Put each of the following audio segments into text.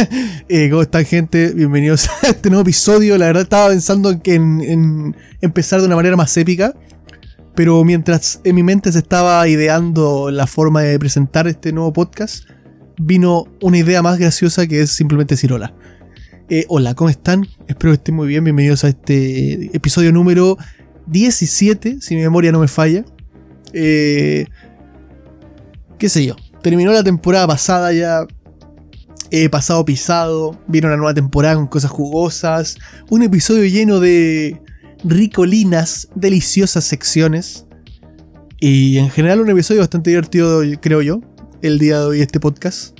Eh, ¿Cómo están gente? Bienvenidos a este nuevo episodio. La verdad estaba pensando en, empezar de una manera más épica. Pero mientras en mi mente se estaba ideando la forma de presentar este nuevo podcast, vino una idea más graciosa que es simplemente decir hola. Eh, hola, ¿cómo están? Espero que estén muy bien. Bienvenidos a este episodio número 17, si mi memoria no me falla. Eh, ¿Qué sé yo? Terminó la temporada pasada ya. He pasado pisado. Vino una nueva temporada con cosas jugosas. Un episodio lleno de ricolinas, deliciosas secciones. Y en general un episodio bastante divertido, creo yo, el día de hoy, este podcast.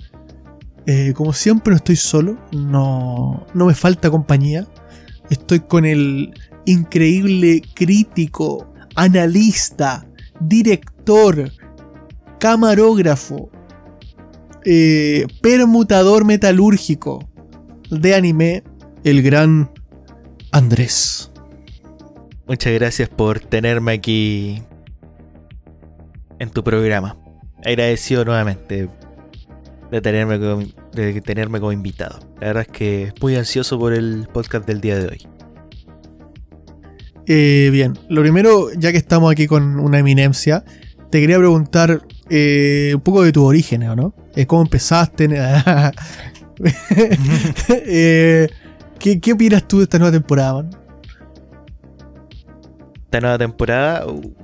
Eh, como siempre no estoy solo, no, no me falta compañía. Estoy con el increíble crítico, analista, director, camarógrafo, eh, permutador metalúrgico de anime, el gran Andrés. Muchas gracias por tenerme aquí en tu programa. Agradecido nuevamente de tenerme, como, de tenerme como invitado. La verdad es que muy ansioso por el podcast del día de hoy. Eh, bien, lo primero, ya que estamos aquí con una eminencia, te quería preguntar eh, un poco de tu origen, ¿no? Eh, ¿Cómo empezaste? ¿qué, ¿qué, opinas tú de esta nueva temporada, man? Esta nueva temporada uh,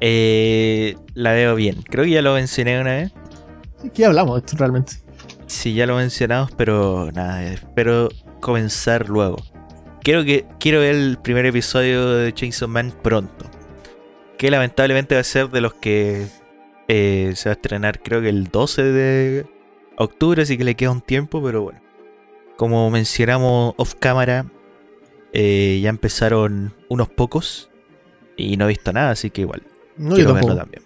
la veo bien. Creo que ya lo mencioné una vez. ¿Qué hablamos de esto realmente? Sí, ya lo mencionamos, pero nada, espero comenzar luego. Quiero, que, quiero ver el primer episodio de Chainsaw Man pronto. Que lamentablemente va a ser de los que eh, se va a estrenar creo que el 12 de octubre, así que le queda un tiempo, pero bueno. Como mencionamos off camera, eh, ya empezaron unos pocos y no he visto nada, así que igual. No, quiero verlo también.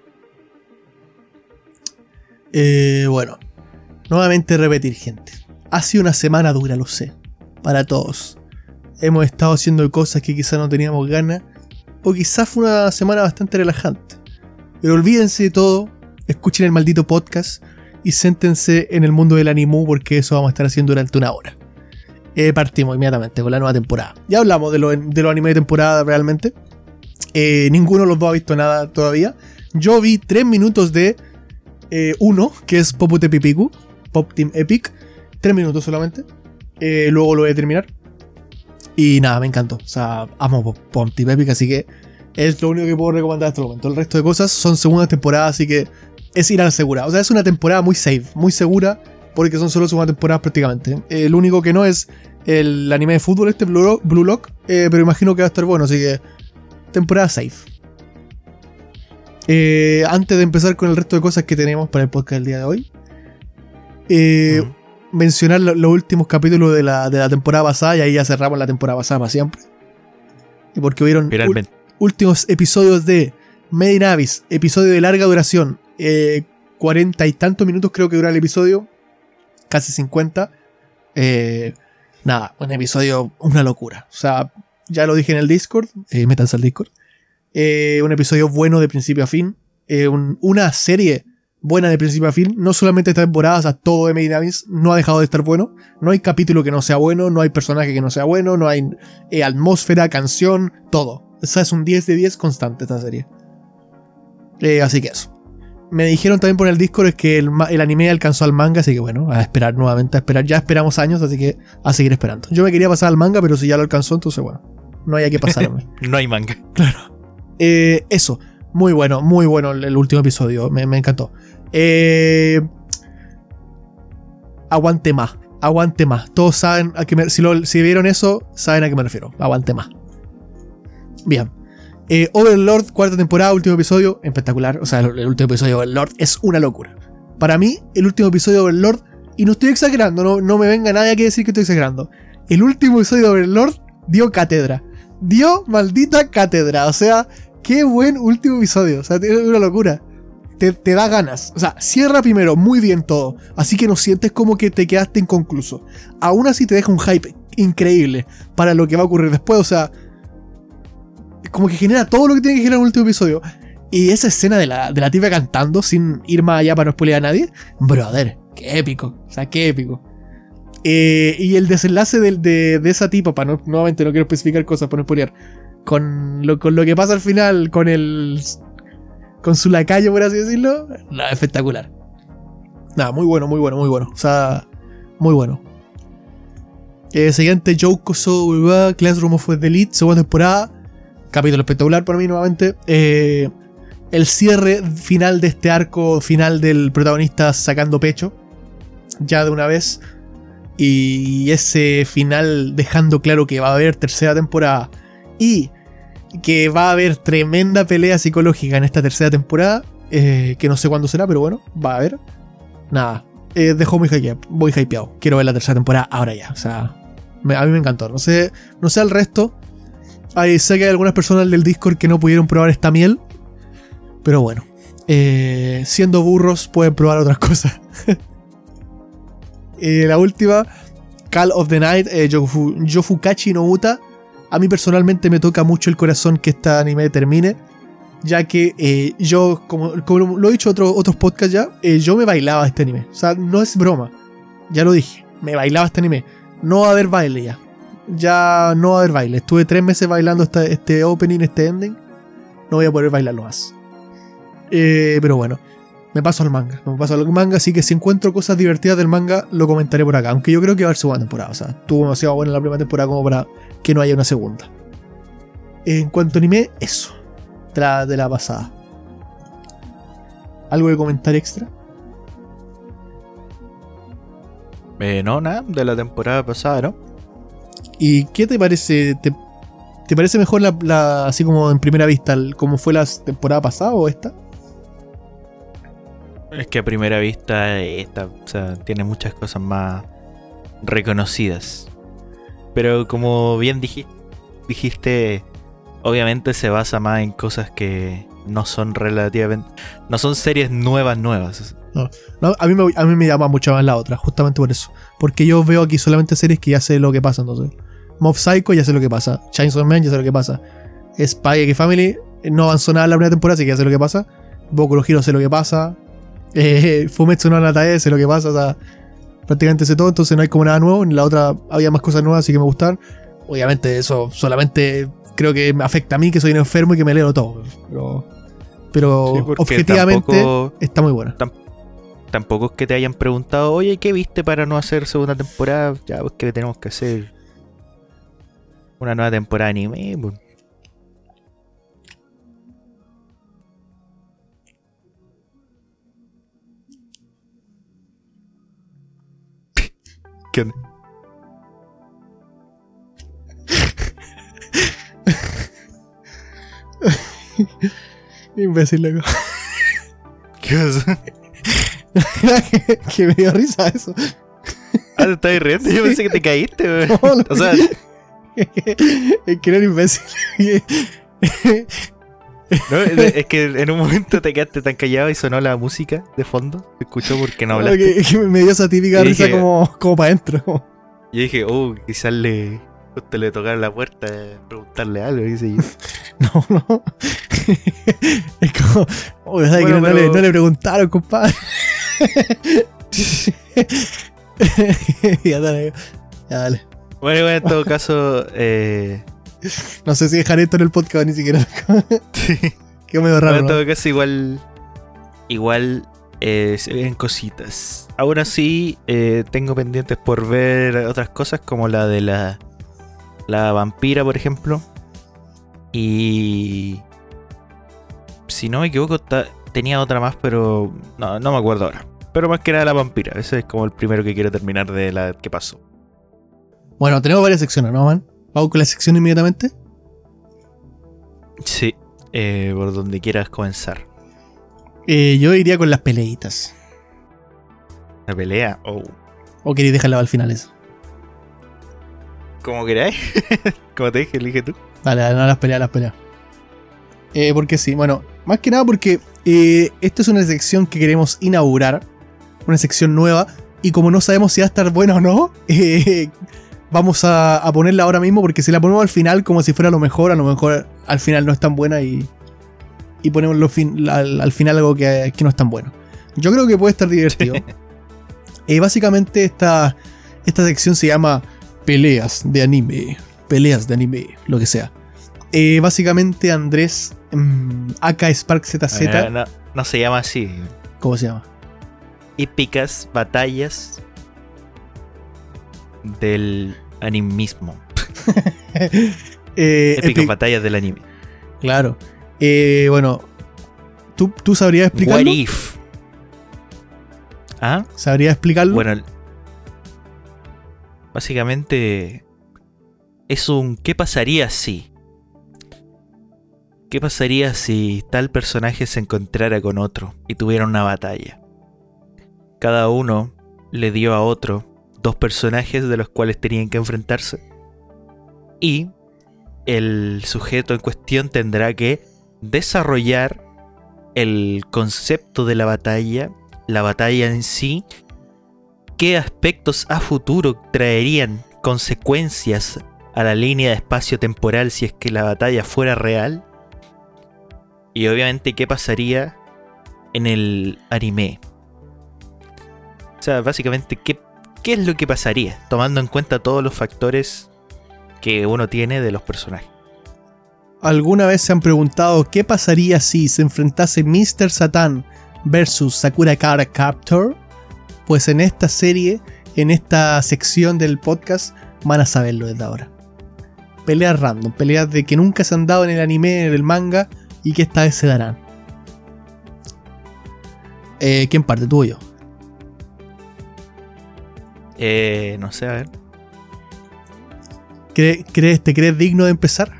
Eh, bueno, nuevamente repetir, gente. Ha sido una semana dura, lo sé. Para todos. Hemos estado haciendo cosas que quizás no teníamos ganas. O quizás fue una semana bastante relajante. Pero olvídense de todo. Escuchen el maldito podcast. Y séntense en el mundo del animu porque eso vamos a estar haciendo durante una hora. Eh, partimos inmediatamente con la nueva temporada. Ya hablamos de los de anime de temporada realmente. Eh, ninguno de los dos ha visto nada todavía. Yo vi 3 minutos de eh, uno, que es Popute Pipiku, Pop Team Epic, tres minutos solamente. Luego lo voy a terminar. Y nada, me encantó. O sea, amo Pop Team Epic, así que es lo único que puedo recomendar hasta el momento. El resto de cosas son segundas temporadas, así que es ir a la segura. O sea, es una temporada muy safe, muy segura, porque son solo segundas temporadas prácticamente. el único que no es el anime de fútbol, este Blue Lock, eh, pero imagino que va a estar bueno, así que temporada safe. Eh, antes de empezar con el resto de cosas que tenemos para el podcast del día de hoy, eh, mencionar los últimos capítulos de la, temporada pasada y ahí ya cerramos la temporada pasada para siempre. Y porque hubieron últimos episodios de Made in Abyss, episodio de larga duración, eh, cuarenta y tantos minutos creo que dura el episodio, casi 50. nada, un episodio, una locura. O sea, ya lo dije en el Discord, métanse al Discord. Eh, un episodio bueno de principio a fin, eh, una serie buena de principio a fin, no solamente esta temporada, o sea, todo de Made no ha dejado de estar bueno, no hay capítulo que no sea bueno, no hay personaje que no sea bueno, no hay eh, atmósfera, canción, todo. O sea, es un 10 de 10 constante esta serie. así que eso. Me dijeron también por el Discord que el, el, anime alcanzó al manga, así que bueno, a esperar nuevamente, a esperar. Ya esperamos años, así que a seguir esperando. Yo me quería pasar al manga, pero si ya lo alcanzó, entonces bueno, no hay que pasarme. no hay manga. Claro. Eh, eso, muy bueno, muy bueno el, último episodio, me, encantó. Eh, aguante más, aguante más. Todos saben a qué me, si, si vieron eso, saben a qué me refiero. Aguante más. Bien. Eh, Overlord, cuarta temporada, último episodio, espectacular. O sea, el, último episodio de Overlord es una locura. Para mí, el último episodio de Overlord, y no estoy exagerando, no, no me venga nadie a decir que estoy exagerando. El último episodio de Overlord dio cátedra. Dio maldita cátedra. O sea, Qué buen último episodio. O sea, es una locura. Te, da ganas. O sea, cierra primero muy bien todo. Así que no sientes como que te quedaste inconcluso. Aún así te deja un hype increíble para lo que va a ocurrir después. O sea, como que genera todo lo que tiene que generar un último episodio. Y esa escena de la, de la tipa cantando sin ir más allá para no spoilear a nadie, brother, qué épico. O sea, qué épico. Eh, y el desenlace de, de, de esa tipa, para no, nuevamente no quiero especificar cosas para no spoilear, con lo, con lo que pasa al final, con el. con su lacayo, por así decirlo, nada, espectacular. Nada, muy bueno, muy bueno, muy bueno. O sea, muy bueno. Eh, siguiente, Joe Koso, Classroom of the Elite, segunda temporada. Capítulo espectacular para mí nuevamente. Eh, el cierre final de este arco, final del protagonista sacando pecho. Ya de una vez. Y ese final dejando claro que va a haber tercera temporada. Y que va a haber tremenda pelea psicológica en esta tercera temporada. eh, que no sé cuándo será, pero bueno, va a haber. Nada, eh, dejó muy hypeado, voy hypeado. Quiero ver la tercera temporada ahora ya. O sea, a mí me encantó. No sé, no sé al resto. Sé que hay algunas personas del Discord que no pudieron probar esta miel. Pero bueno, eh, siendo burros pueden probar otras cosas. Eh, la última, Call of the Night, eh, Yofu- Yofukachi no Uta. A mí personalmente me toca mucho el corazón que este anime termine. Ya que eh, yo, como, como lo he dicho en otro- otros podcasts ya, yo me bailaba este anime. O sea, no es broma. Ya lo dije. Me bailaba este anime. No va a haber baile ya. Ya no va a haber baile. Estuve tres meses bailando esta- este opening, este ending. No voy a poder bailarlo más. Eh, pero bueno, me paso al manga. Me paso al manga, así que si encuentro cosas divertidas del manga, lo comentaré por acá. Aunque yo creo que va a haber segunda temporada. O sea, estuvo demasiado buena la primera temporada como para que no haya una segunda. En cuanto a anime, eso. De la, de la pasada. ¿Algo de comentar extra? Eh, no, nada, de la temporada pasada, ¿no? ¿Y qué te parece? ¿Te, parece mejor la, así como en primera vista, como fue la temporada pasada o esta? Es que a primera vista esta, o sea, tiene muchas cosas más reconocidas. Pero como bien diji- dijiste, obviamente se basa más en cosas que no son relativamente... No son series nuevas, nuevas. No, a, mí me, a mí me llama mucho más la otra, justamente por eso. Porque yo veo aquí solamente series que ya sé lo que pasa, entonces. Mob Psycho ya sé lo que pasa. Chainsaw Man ya sé lo que pasa. Spy X Family eh, no avanzó nada en la primera temporada, así que ya sé lo que pasa. Boku no Hero sé lo que pasa. Eh, Fumetsu no Natae sé lo que pasa. O sea, prácticamente sé todo, entonces no hay como nada nuevo. En la otra había más cosas nuevas, así que me gustan. Obviamente eso solamente creo que me afecta a mí, que soy un enfermo y que me leo todo. Pero, pero Sí, objetivamente tampoco- está muy buena. Tampoco es que te hayan preguntado, oye, ¿qué viste para no hacer segunda temporada? Ya, pues que tenemos que hacer una nueva temporada de anime. pues. ¿Qué onda? Imbécil, loco. ¿Qué pasa? Que, que me dio risa eso. Ah, te estás riendo. Yo pensé que te caíste. No, no. O sea, es que era un imbécil. no, es que en un momento te quedaste tan callado y sonó la música de fondo. Se escuchó porque no hablaste. que, que me dio esa típica Y risa dije- como, como para adentro. Yo dije, oh, quizás le. Justo le tocaron la puerta preguntarle algo. yo. No, no. es como. Oh, ¿verdad que Bueno, no, le, no le preguntaron, compadre. ya dale. Ya dale. Bueno, bueno, en todo caso, eh, No sé si dejar esto en el podcast ni siquiera. Quedó medio bueno, raro. en ¿no? todo caso, igual. Igual eh, se ven cositas. Aún así, eh, tengo pendientes por ver otras cosas como la de la. La vampira, por ejemplo. Y. Si no me equivoco, ta- tenía otra más, pero. No, no me acuerdo ahora. Pero más que nada la vampira. Ese es como el primero que quiero terminar de la que pasó. Bueno, tenemos varias secciones, ¿no, man? Vamos con la sección inmediatamente. Sí, eh, por donde quieras comenzar. Eh, yo iría con las peleitas. La pelea, oh. ¿O queréis dejarla al final eso? Como queráis. Como te dije, elige tú. Dale, dale, no las peleas, las peleas. Eh, porque sí, bueno, más que nada porque eh, esta es una sección que queremos inaugurar, una sección nueva, y como no sabemos si va a estar buena o no, eh, vamos a, a ponerla ahora mismo porque si la ponemos al final como si fuera lo mejor, a lo mejor al final no es tan buena y, y ponemos lo fin- al, al final algo que, que no es tan bueno. Yo creo que puede estar divertido. Eh, básicamente esta, esta sección se llama Peleas de anime. Peleas de anime, lo que sea. Eh, básicamente Andrés, mm, AK Spark ZZ, No, no, no se llama así. ¿cómo se llama? Épicas batallas del animismo. Eh, Épicas batallas del anime. claro. Eh, bueno, ¿tú, ¿tú sabrías What explicarlo? if? ¿Ah? ¿Sabrías explicarlo? Bueno, básicamente es un ¿qué pasaría si? ¿Qué pasaría si tal personaje se encontrara con otro y tuviera una batalla? Cada uno le dio a otro dos personajes de los cuales tenían que enfrentarse. Y el sujeto en cuestión tendrá que desarrollar el concepto de la batalla, la batalla en sí, qué aspectos a futuro traerían consecuencias a la línea de espacio temporal si es que la batalla fuera real. Y obviamente qué pasaría en el anime. O sea, básicamente qué, qué es lo que pasaría, tomando en cuenta todos los factores que uno tiene de los personajes. ¿Alguna vez se han preguntado qué pasaría si se enfrentase Mr. Satan versus Sakura Card Captor? Pues en esta serie, en esta sección del podcast, van a saberlo desde ahora. Peleas random, peleas de que nunca se han dado en el anime, en el manga, y que esta vez se darán. Eh, ¿Quién parte? ¿Tú o yo? Eh, no sé, a ver. ¿Cre- ¿Crees, ¿Te crees digno de empezar?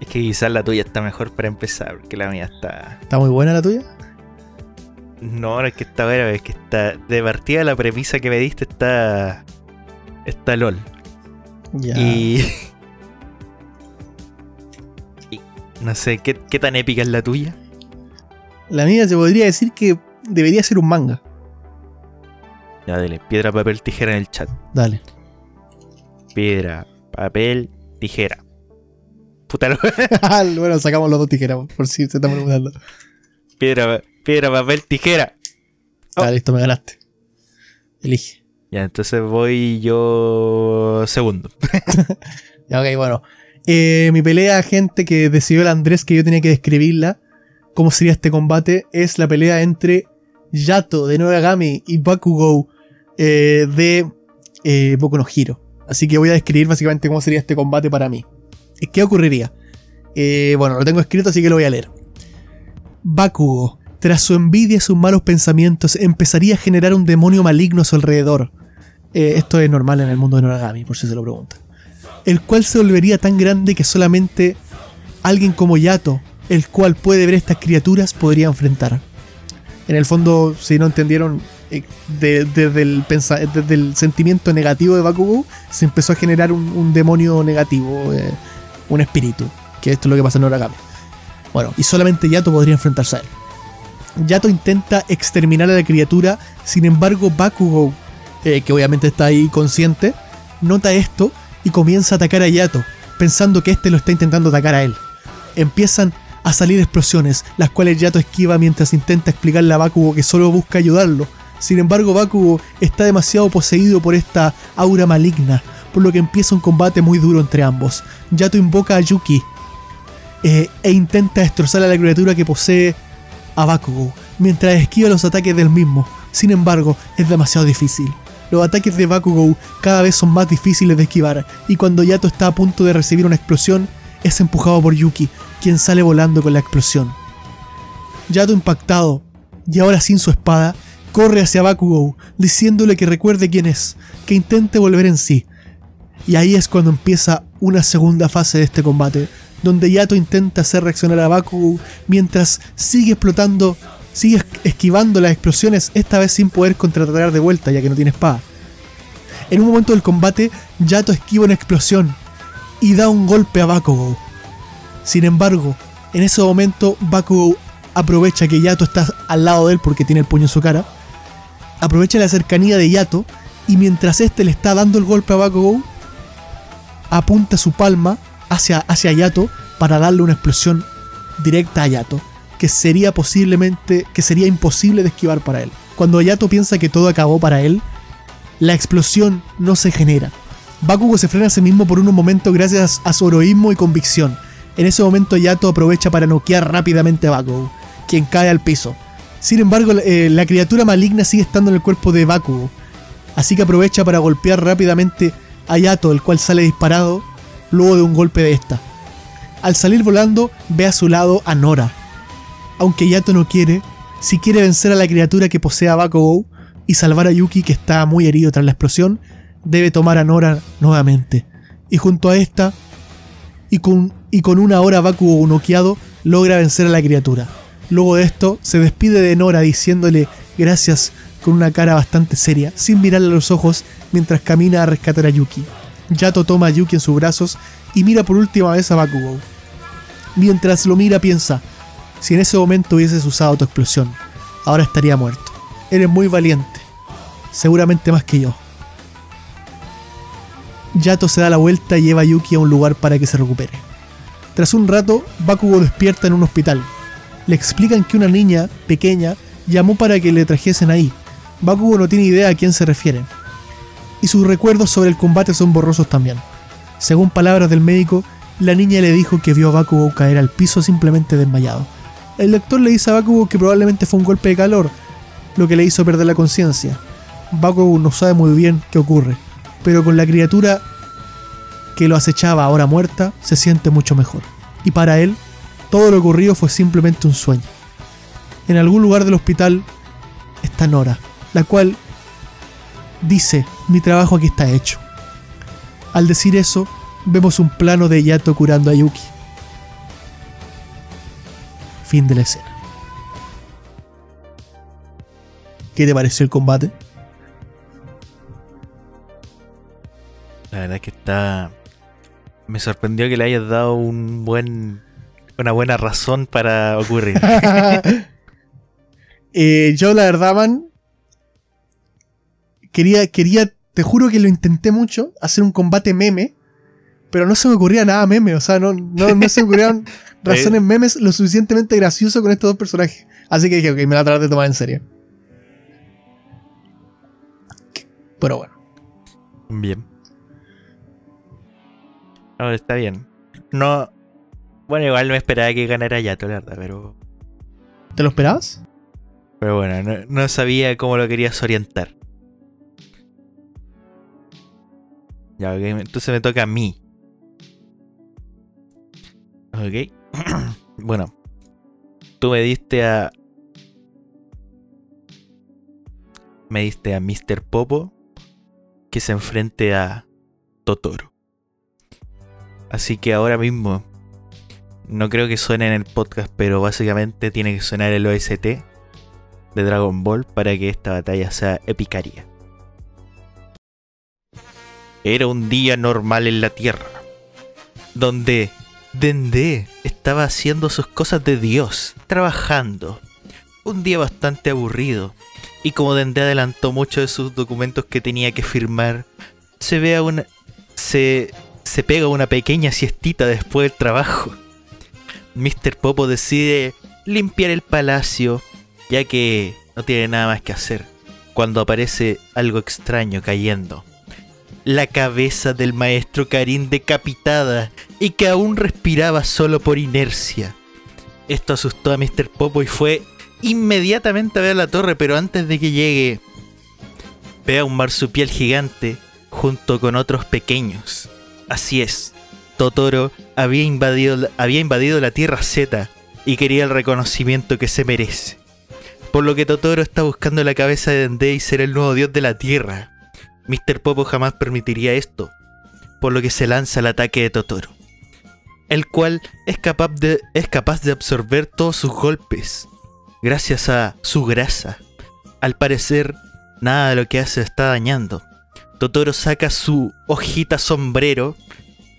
Es que quizás la tuya está mejor para empezar, porque la mía está... ¿Está muy buena la tuya? No, no es que está buena, es que está... De partida la premisa que me diste está... Está LOL. Ya. Y... No sé, ¿qué, ¿qué tan épica es la tuya? La mía se podría decir que debería ser un manga. Ya, dale, piedra, papel, tijera en el chat. Dale. Piedra, papel, tijera. Puta lo- bueno, sacamos los dos tijeras, por si se está preguntando. piedra, piedra, papel, tijera. Oh. Ah, listo, me ganaste. Elige. Ya, entonces voy yo segundo. Ya, ok, bueno. Eh, mi pelea, gente que decidió el Andrés que yo tenía que describirla, cómo sería este combate, es la pelea entre Yato de Noegami y Bakugou eh, de eh, no Hero. Así que voy a describir básicamente cómo sería este combate para mí. Eh, ¿Qué ocurriría? Eh, bueno, lo tengo escrito, así que lo voy a leer. Bakugo, tras su envidia y sus malos pensamientos, empezaría a generar un demonio maligno a su alrededor. Esto es normal en el mundo de Noragami, por si se lo preguntan. El cual se volvería tan grande que solamente alguien como Yato, el cual puede ver estas criaturas, podría enfrentar. En el fondo, si no entendieron, eh, de- desde, el sentimiento negativo de Bakugou, se empezó a generar un, demonio negativo, eh, un espíritu, que esto es lo que pasa en Noragami. Bueno, y solamente Yato podría enfrentarse a él. Yato intenta exterminar a la criatura, sin embargo Bakugou, eh, que obviamente está ahí consciente, nota esto y comienza a atacar a Yato, pensando que este lo está intentando atacar a él. Empiezan a salir explosiones, las cuales Yato esquiva mientras intenta explicarle a Bakugo que solo busca ayudarlo. Sin embargo, Bakugo está demasiado poseído por esta aura maligna, por lo que empieza un combate muy duro entre ambos. Yato invoca a Yuki eh, e intenta destrozar a la criatura que posee a Bakugo, mientras esquiva los ataques del mismo. Sin embargo, es demasiado difícil. Los ataques de Bakugou cada vez son más difíciles de esquivar, y cuando Yato está a punto de recibir una explosión, es empujado por Yuki, quien sale volando con la explosión. Yato impactado, y ahora sin su espada, corre hacia Bakugou, diciéndole que recuerde quién es, que intente volver en sí. Y ahí es cuando empieza una segunda fase de este combate, donde Yato intenta hacer reaccionar a Bakugou mientras sigue explotando, sigue es- esquivando las explosiones, esta vez sin poder contraatacar de vuelta ya que no tiene espada. En un momento del combate, Yato esquiva una explosión y da un golpe a Bakugou. Sin embargo, en ese momento Bakugou aprovecha que Yato está al lado de él porque tiene el puño en su cara. Aprovecha la cercanía de Yato y mientras este le está dando el golpe a Bakugou, apunta su palma hacia, hacia Yato para darle una explosión directa a Yato, que sería posiblemente que sería imposible de esquivar para él. Cuando Yato piensa que todo acabó para él, la explosión no se genera. Bakugo se frena a sí mismo por un momento gracias a su heroísmo y convicción. En ese momento Yato aprovecha para noquear rápidamente a Bakugo, quien cae al piso. Sin embargo, eh, la criatura maligna sigue estando en el cuerpo de Bakugo, así que aprovecha para golpear rápidamente a Yato, el cual sale disparado luego de un golpe de esta. Al salir volando, ve a su lado a Nora. Aunque Yato no quiere, si quiere vencer a la criatura que posee a Bakugo y salvar a Yuki que está muy herido tras la explosión, debe tomar a Nora nuevamente. Y junto a esta, y con, una hora Bakugo noqueado, logra vencer a la criatura. Luego de esto, se despide de Nora diciéndole gracias con una cara bastante seria, sin mirarle a los ojos mientras camina a rescatar a Yuki. Yato toma a Yuki en sus brazos y mira por última vez a Bakugo. Mientras lo mira piensa, si en ese momento hubieses usado tu explosión, ahora estaría muerto. Eres muy valiente, seguramente más que yo. Yato se da la vuelta y lleva a Yuki a un lugar para que se recupere. Tras un rato, Bakugo despierta en un hospital. Le explican que una niña pequeña llamó para que le trajesen ahí. Bakugo no tiene idea a quién se refiere. Y sus recuerdos sobre el combate son borrosos también. Según palabras del médico, la niña le dijo que vio a Bakugo caer al piso simplemente desmayado. El doctor le dice a Bakugo que probablemente fue un golpe de calor, lo que le hizo perder la conciencia. Bakugo no sabe muy bien qué ocurre, pero con la criatura que lo acechaba ahora muerta, se siente mucho mejor. Y para él, todo lo ocurrido fue simplemente un sueño. En algún lugar del hospital está Nora, la cual dice, mi trabajo aquí está hecho. Al decir eso, vemos un plano de Yato curando a Yuki. Fin de la escena. ¿Qué te pareció el combate? La verdad es que está. Me sorprendió que le hayas dado un buen. una buena razón para ocurrir. Eh, yo, la verdad, man. Quería, quería, te juro que lo intenté mucho, hacer un combate meme. Pero no se me ocurría nada meme, o sea, no, no, no se me ocurrían razones memes lo suficientemente gracioso con estos dos personajes. Así que dije, ok, me la traté de tomar en serio. Pero bueno. Bien. No, está bien. No. Bueno, igual no esperaba que ganara Yato, la verdad, pero. ¿Te lo esperabas? Pero bueno, no, no sabía cómo lo querías orientar. Ya, ok, entonces me toca a mí. Ok. bueno. Tú me diste a. Me diste a Mr. Popo que se enfrente a Totoro. Así que ahora mismo. No creo que suene en el podcast, pero básicamente tiene que sonar el OST de Dragon Ball para que esta batalla sea epicaria. Era un día normal en la Tierra, donde Dende estaba haciendo sus cosas de Dios, trabajando. Un día bastante aburrido, y como Dende adelantó muchos de sus documentos que tenía que firmar, se ve a una. se. se pega una pequeña siestita después del trabajo. Mr. Popo decide limpiar el palacio, ya que no tiene nada más que hacer, cuando aparece algo extraño cayendo la cabeza del maestro Karin decapitada y que aún respiraba solo por inercia. Esto asustó a Mr. Popo y fue inmediatamente a ver la torre, pero antes de que llegue, ve a un marsupial gigante junto con otros pequeños. Así es, Totoro había invadido, había invadido la Tierra Z y quería el reconocimiento que se merece. Por lo que Totoro está buscando la cabeza de Dende y ser el nuevo dios de la Tierra. Mr. Popo jamás permitiría esto, por lo que se lanza al ataque de Totoro, el cual es capaz de, es capaz de absorber todos sus golpes, gracias a su grasa. Al parecer, nada de lo que hace está dañando. Totoro saca su hojita sombrero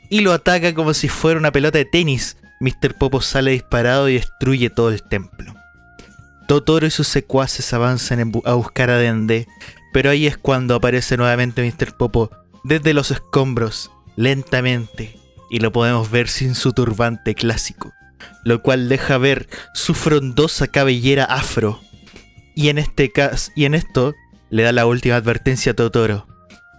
y lo ataca como si fuera una pelota de tenis. Mr. Popo sale disparado y destruye todo el templo. Totoro y sus secuaces avanzan a buscar a Dende, pero ahí es cuando aparece nuevamente Mr. Popo desde los escombros, lentamente, y lo podemos ver sin su turbante clásico, lo cual deja ver su frondosa cabellera afro. Y en este caso, y en esto le da la última advertencia a Totoro.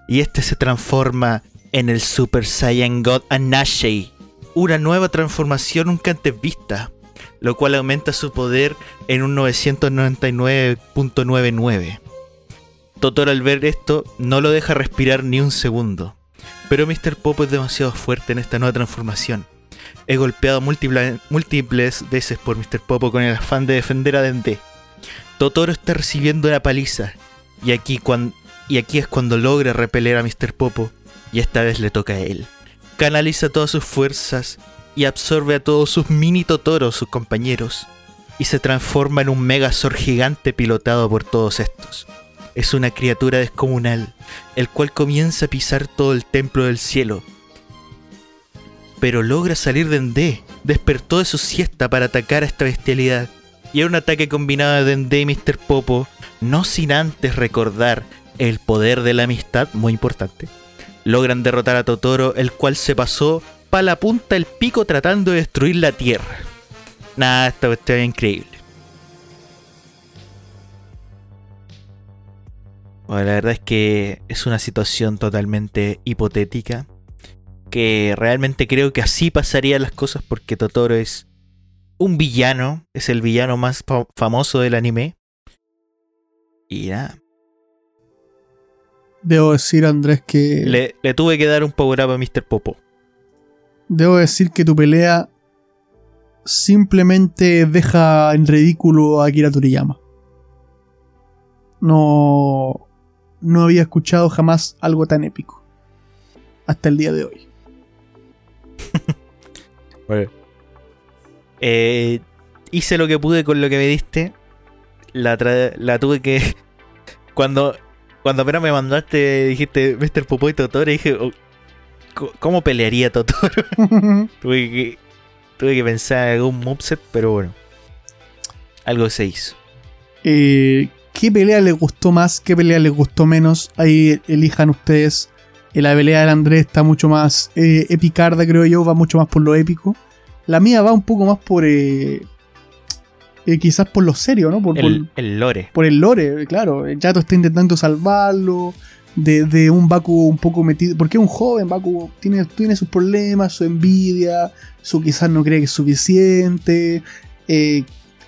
Y este se transforma en el Super Saiyan God Anashei, una nueva transformación nunca antes vista, lo cual aumenta su poder en un 999.99. Totoro al ver esto no lo deja respirar ni un segundo. Pero Mr. Popo es demasiado fuerte en esta nueva transformación. He golpeado múltiples, veces por Mr. Popo con el afán de defender a Dende. Totoro está recibiendo una paliza. Y aquí, y aquí es cuando logra repeler a Mr. Popo. Y esta vez le toca a él. Canaliza todas sus fuerzas y absorbe a todos sus mini Totoros, sus compañeros. Y se transforma en un Megazord gigante pilotado por todos estos es una criatura descomunal, el cual comienza a pisar todo el templo del cielo. Pero logra salir de Dende, despertó de su siesta para atacar a esta bestialidad. Y era un ataque combinado de Dende y Mr. Popo, no sin antes recordar el poder de la amistad, muy importante. Logran derrotar a Totoro, el cual se pasó para la punta del pico tratando de destruir la tierra. Nada, esta cuestión es increíble. Bueno, la verdad es que es una situación totalmente hipotética. Que realmente creo que así pasarían las cosas porque Totoro es un villano. Es el villano más famoso del anime. Y nada. Debo decir, Andrés, que. Le, tuve que dar un power up a Mr. Popo. Debo decir que tu pelea simplemente deja en ridículo a Akira Toriyama. No no había escuchado jamás algo tan épico. Hasta el día de hoy. Eh, hice lo que pude con lo que me diste. La, la tuve que. Cuando, cuando apenas me mandaste, dijiste Mr. Popo y Totoro, dije, oh, ¿cómo pelearía Totoro? tuve, que, tuve que pensar en algún moveset, pero bueno. Algo se hizo. Eh, qué pelea les gustó más, qué pelea les gustó menos. Ahí elijan ustedes. Eh, la pelea del Andrés está mucho más eh, epicarda, creo yo, va mucho más por lo épico. La mía va un poco más por. Eh, quizás por lo serio, ¿no? Por el, lore. Por el lore, claro. Yato está intentando salvarlo. De, un Baku un poco metido. Porque es un joven, Baku tiene, tiene sus problemas, su envidia, su quizás no cree que es suficiente. Eh,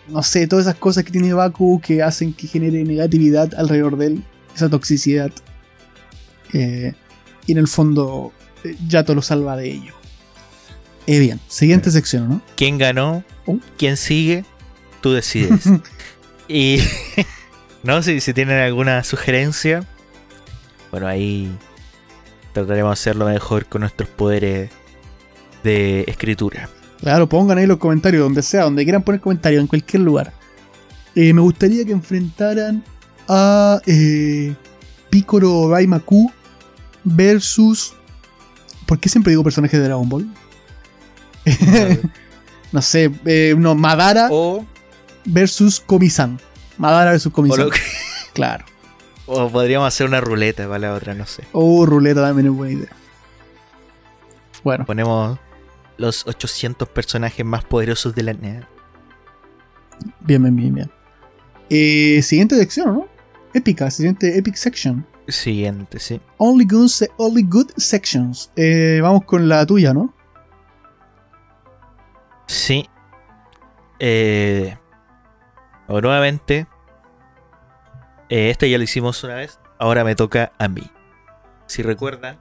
no sé, todas esas cosas que tiene Baku que hacen que genere negatividad alrededor de él, esa toxicidad. Eh, y en el fondo, eh, Yato lo salva de ello. Eh, bien, siguiente sección, ¿no? ¿Quién ganó? Uh. ¿Quién sigue? Tú decides. y. no sé si tienen alguna sugerencia. Bueno, ahí trataremos de hacerlo mejor con nuestros poderes de escritura. Claro, pongan ahí los comentarios, donde sea, donde quieran poner comentarios, en cualquier lugar. Eh, me gustaría que enfrentaran a eh, Picoro Raimaku versus. ¿Por qué siempre digo personajes de Dragon Ball? no sé, eh, no, Madara o... versus Komi-san. Madara versus Komi-san. Claro. O podríamos hacer una ruleta para la otra, no sé. O oh, ruleta también es buena idea. Bueno. Ponemos los 800 personajes más poderosos de la NEA. Bien, bien, bien, bien. Eh, siguiente sección, ¿no? Épica, siguiente Epic Section. Siguiente, sí. Only Good, only good Sections. Eh, vamos con la tuya, ¿no? Sí. Eh, nuevamente. Eh, este ya lo hicimos una vez. Ahora me toca a mí. Si recuerdan,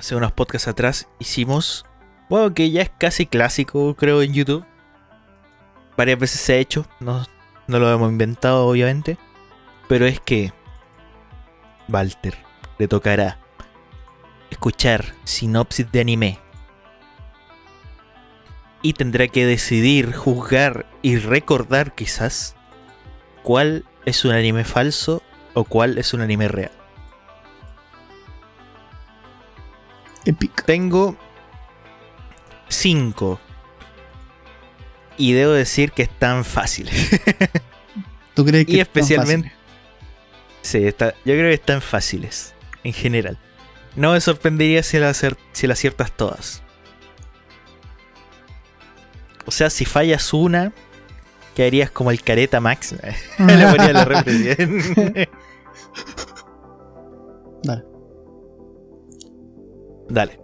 hace unos podcasts atrás hicimos, bueno, que ya es casi clásico, creo, en YouTube. Varias veces se ha hecho, no, no lo hemos inventado, obviamente. Pero es que Walter le tocará escuchar sinopsis de anime. Y tendrá que decidir, juzgar y recordar quizás cuál es un anime falso o cuál es un anime real. Tengo 5. Y debo decir que están fáciles. ¿Tú crees que y especialmente. Sí, está, yo creo que están fáciles. En general. No me sorprendería si la, acer- si la aciertas todas. O sea, si fallas una, quedarías como el careta Max. Le ponía la represión. Dale. Dale.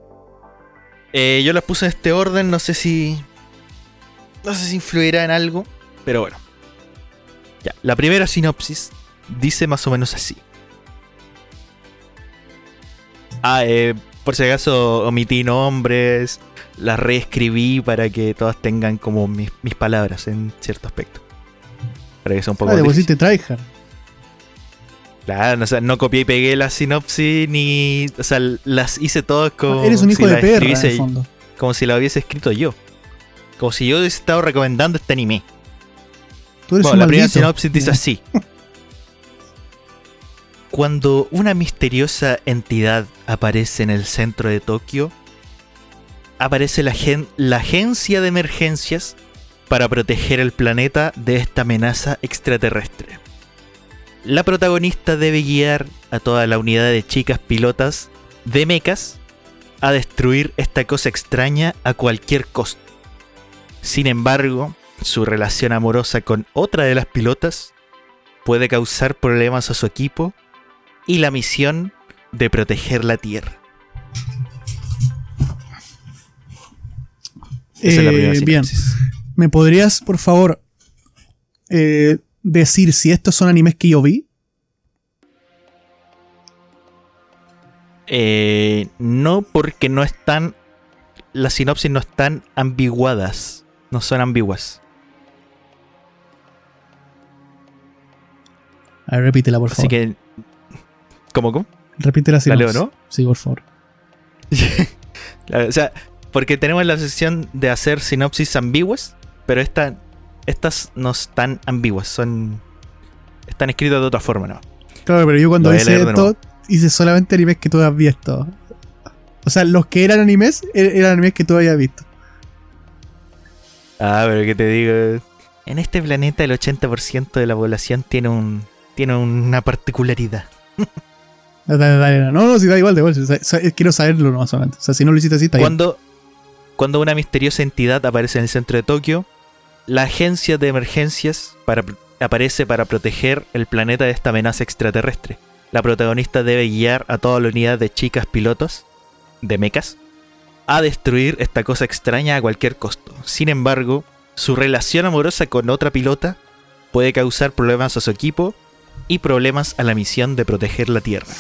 Eh, yo las puse en este orden, no sé si. No sé si influirá en algo, pero bueno. Ya, la primera sinopsis dice más o menos así. Ah, eh, por si acaso omití nombres, las reescribí para que todas tengan como mis, mis palabras en cierto aspecto. Para que sea un poco Ah, difícil. pusiste tryhard. Claro, o sea, no copié y pegué la sinopsis ni. O sea, las hice todas como. Eres un hijo si de perra, en escribiese- el fondo. como si la hubiese escrito yo. Como si yo hubiese estado recomendando este anime. Tú eres Bueno, un la primera sinopsis dice así. Cuando una misteriosa entidad aparece en el centro de Tokio, aparece la, gen- la agencia de emergencias para proteger el planeta de esta amenaza extraterrestre. La protagonista debe guiar a toda la unidad de chicas pilotas de mechas a destruir esta cosa extraña a cualquier costo. Sin embargo, su relación amorosa con otra de las pilotas puede causar problemas a su equipo y la misión de proteger la Tierra. Esa es la Eh, primera bien. sinopsis. ¿Me podrías, por favor, eh, decir si estos son animes que yo vi? Eh, no porque no están... Las sinopsis no están ambiguadas. No son ambiguas. A ver, repítela, por Así favor. que... ¿Cómo, cómo? Repítela si ¿La leo, no? Sí, por favor. o sea, porque tenemos la sección de hacer sinopsis ambiguas, pero esta- estas no están ambiguas, son están escritas de otra forma, ¿no? Claro, pero yo cuando hice esto, hice solamente animes que tú habías visto. O sea, los que eran animes, er- eran animes que tú habías visto. Ah, pero que te digo, en este planeta el 80% de la población tiene un tiene una particularidad. Dale, dale, dale. No, no, sí, da igual, da igual. Quiero saberlo nomás solamente. O sea, si no lo hiciste así, está bien. Cuando cuando una misteriosa entidad aparece en el centro de Tokio, la agencia de emergencias aparece para proteger el planeta de esta amenaza extraterrestre. La protagonista debe guiar a toda la unidad de chicas pilotos, de mechas, a destruir esta cosa extraña a cualquier costo. Sin embargo, su relación amorosa con otra pilota puede causar problemas a su equipo y problemas a la misión de proteger la Tierra.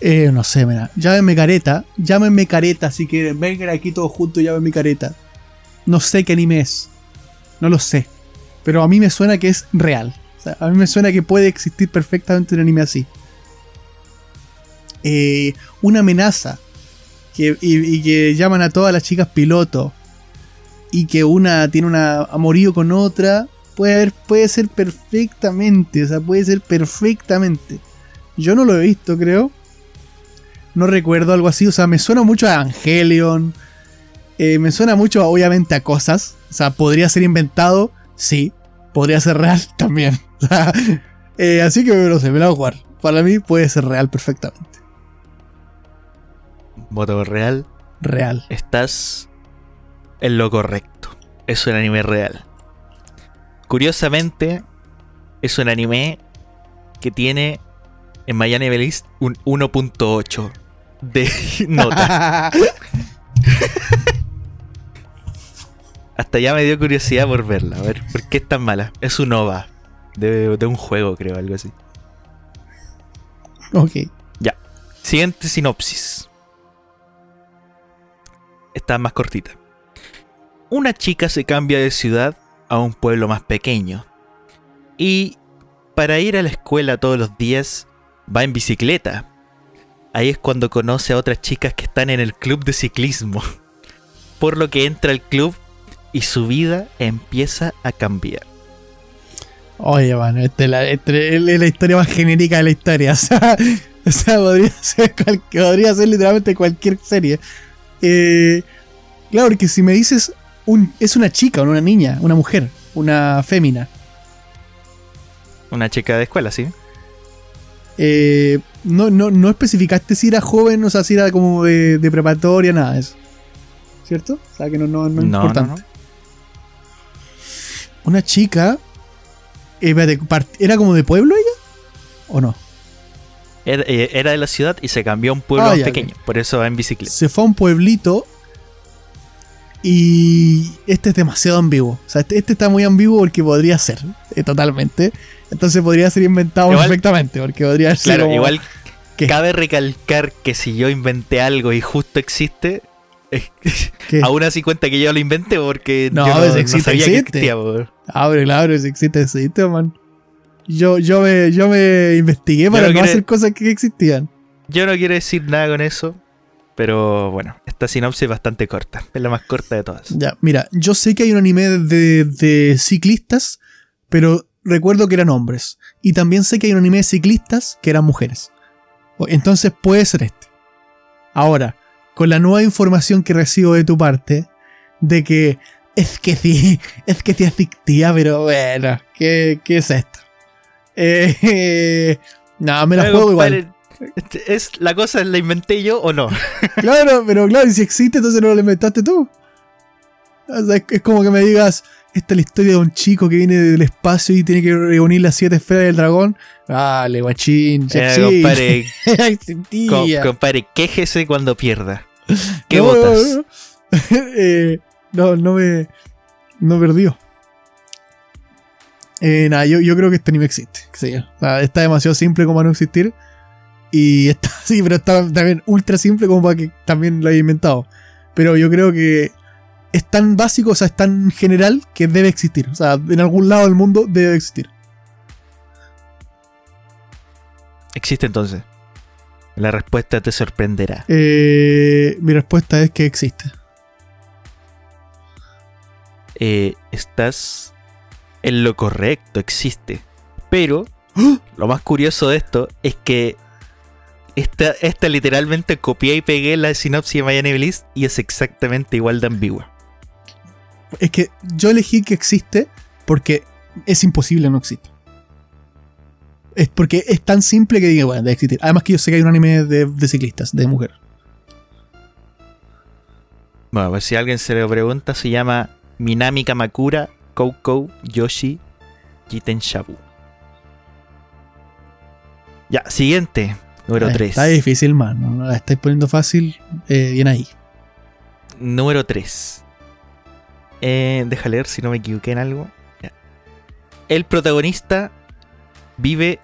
Eh, no sé, mira. Llámenme careta. Llámenme careta si quieren. Vengan aquí todos juntos llámenme careta. No sé qué anime es. No lo sé. Pero a mí me suena que es real. O sea, a mí me suena que puede existir perfectamente un anime así. Eh, una amenaza. Que, y, que llaman a todas las chicas piloto. Y que una tiene un amorío con otra. Puede, haber, puede ser perfectamente. O sea, puede ser perfectamente. Yo no lo he visto, creo. No recuerdo algo así. O sea, me suena mucho a Angelion. Eh, me suena mucho, obviamente, a cosas. O sea, podría ser inventado. Sí. Podría ser real también. Eh, así que no sé, me la voy a jugar. Para mí puede ser real perfectamente. Voto real, Real. estás en lo correcto. Es un anime real. Curiosamente, es un anime que tiene en Miami List un 1.8 de nota. Hasta ya me dio curiosidad por verla. A ver, ¿por qué es tan mala? Es un OVA. De, de un juego, creo, algo así. ok. Siguiente sinopsis. Esta más cortita. Una chica se cambia de ciudad a un pueblo más pequeño. Y para ir a la escuela todos los días va en bicicleta. Ahí es cuando conoce a otras chicas que están en el club de ciclismo. Por lo que entra al club y su vida empieza a cambiar. Oye, mano, esta es la, esta es la historia más genérica de la historia. O sea, o sea, podría, ser cual- podría ser literalmente cualquier serie. Eh, claro, porque si me dices un, es una chica, o una niña, una mujer, una fémina. Una chica de escuela, ¿sí? Eh, no, no, no especificaste si era joven, o sea, si era como de, de preparatoria, nada de eso. ¿Cierto? O sea, que no, no, no es No, importante. Una chica. ¿Era como de pueblo ella? ¿O no? Era, eh, era de la ciudad y se cambió a un pueblo Ah, más ya, pequeño. Por eso va en bicicleta. Se fue a un pueblito. Y este es demasiado ambiguo. O sea, este, este está muy ambiguo porque podría ser, eh, totalmente. Entonces podría ser inventado Igual- perfectamente. Porque podría ser. Claro, como- igual ¿Qué? cabe recalcar que si yo inventé algo y justo existe, eh, ¿Qué? aún así cuenta que yo lo inventé porque No, yo no, pues no existe, sabía que existía. po. Abre, claro, si existe, existe, man. Yo, yo, me, yo me investigué para no no, quiere- hacer cosas que existían. Yo no quiero decir nada con eso, pero bueno, esta sinopsis es bastante corta. Es la más corta de todas. Ya, mira, yo sé que hay un anime de, de ciclistas, pero recuerdo que eran hombres. Y también sé que hay un anime de ciclistas que eran mujeres. Entonces puede ser este. Ahora, con la nueva información que recibo de tu parte, de que es que sí, es que sí existía, pero bueno, ¿qué, qué es esto? Eh, no, me la juego igual. este, Es, ¿La cosa la inventé yo o no? Claro, pero claro, y si existe, entonces no lo inventaste tú. O sea, es, es como que me digas, esta es la historia de un chico que viene del espacio y tiene que reunir las siete esferas del dragón. Dale, guachín, ya Eh, compadre, com- compadre, quéjese cuando pierda. ¿Qué No, votas? No, no. Eh, no, no me. No perdió. Eh, nada, yo, yo creo que este anime existe. O sea, está demasiado simple como para no existir. Y está, sí, pero está también ultra simple como para que también lo haya inventado. Pero yo creo que es tan básico, o sea, es tan general que debe existir. O sea, en algún lado del mundo debe existir. Existe entonces. La respuesta te sorprenderá. Eh, mi respuesta es que existe. Eh, estás en lo correcto, existe. Pero lo más curioso de esto es que esta, esta literalmente copié y pegué la sinopsis de Miami Bliss y es exactamente igual de ambigua. Es que yo elegí que existe porque es imposible no existe. Es porque es tan simple que diga, bueno, debe existir. Además que yo sé que hay un anime de, de ciclistas, de mujer. Bueno, pues si alguien se lo pregunta, se llama Minami Kamakura Koukou Yoshi Jiten Shabu. Ya, siguiente, número Eh, 3. Está difícil, man. No la estáis poniendo fácil. eh, bien ahí. Número 3. Eh, deja leer si no me equivoqué en algo. Ya. El protagonista vive.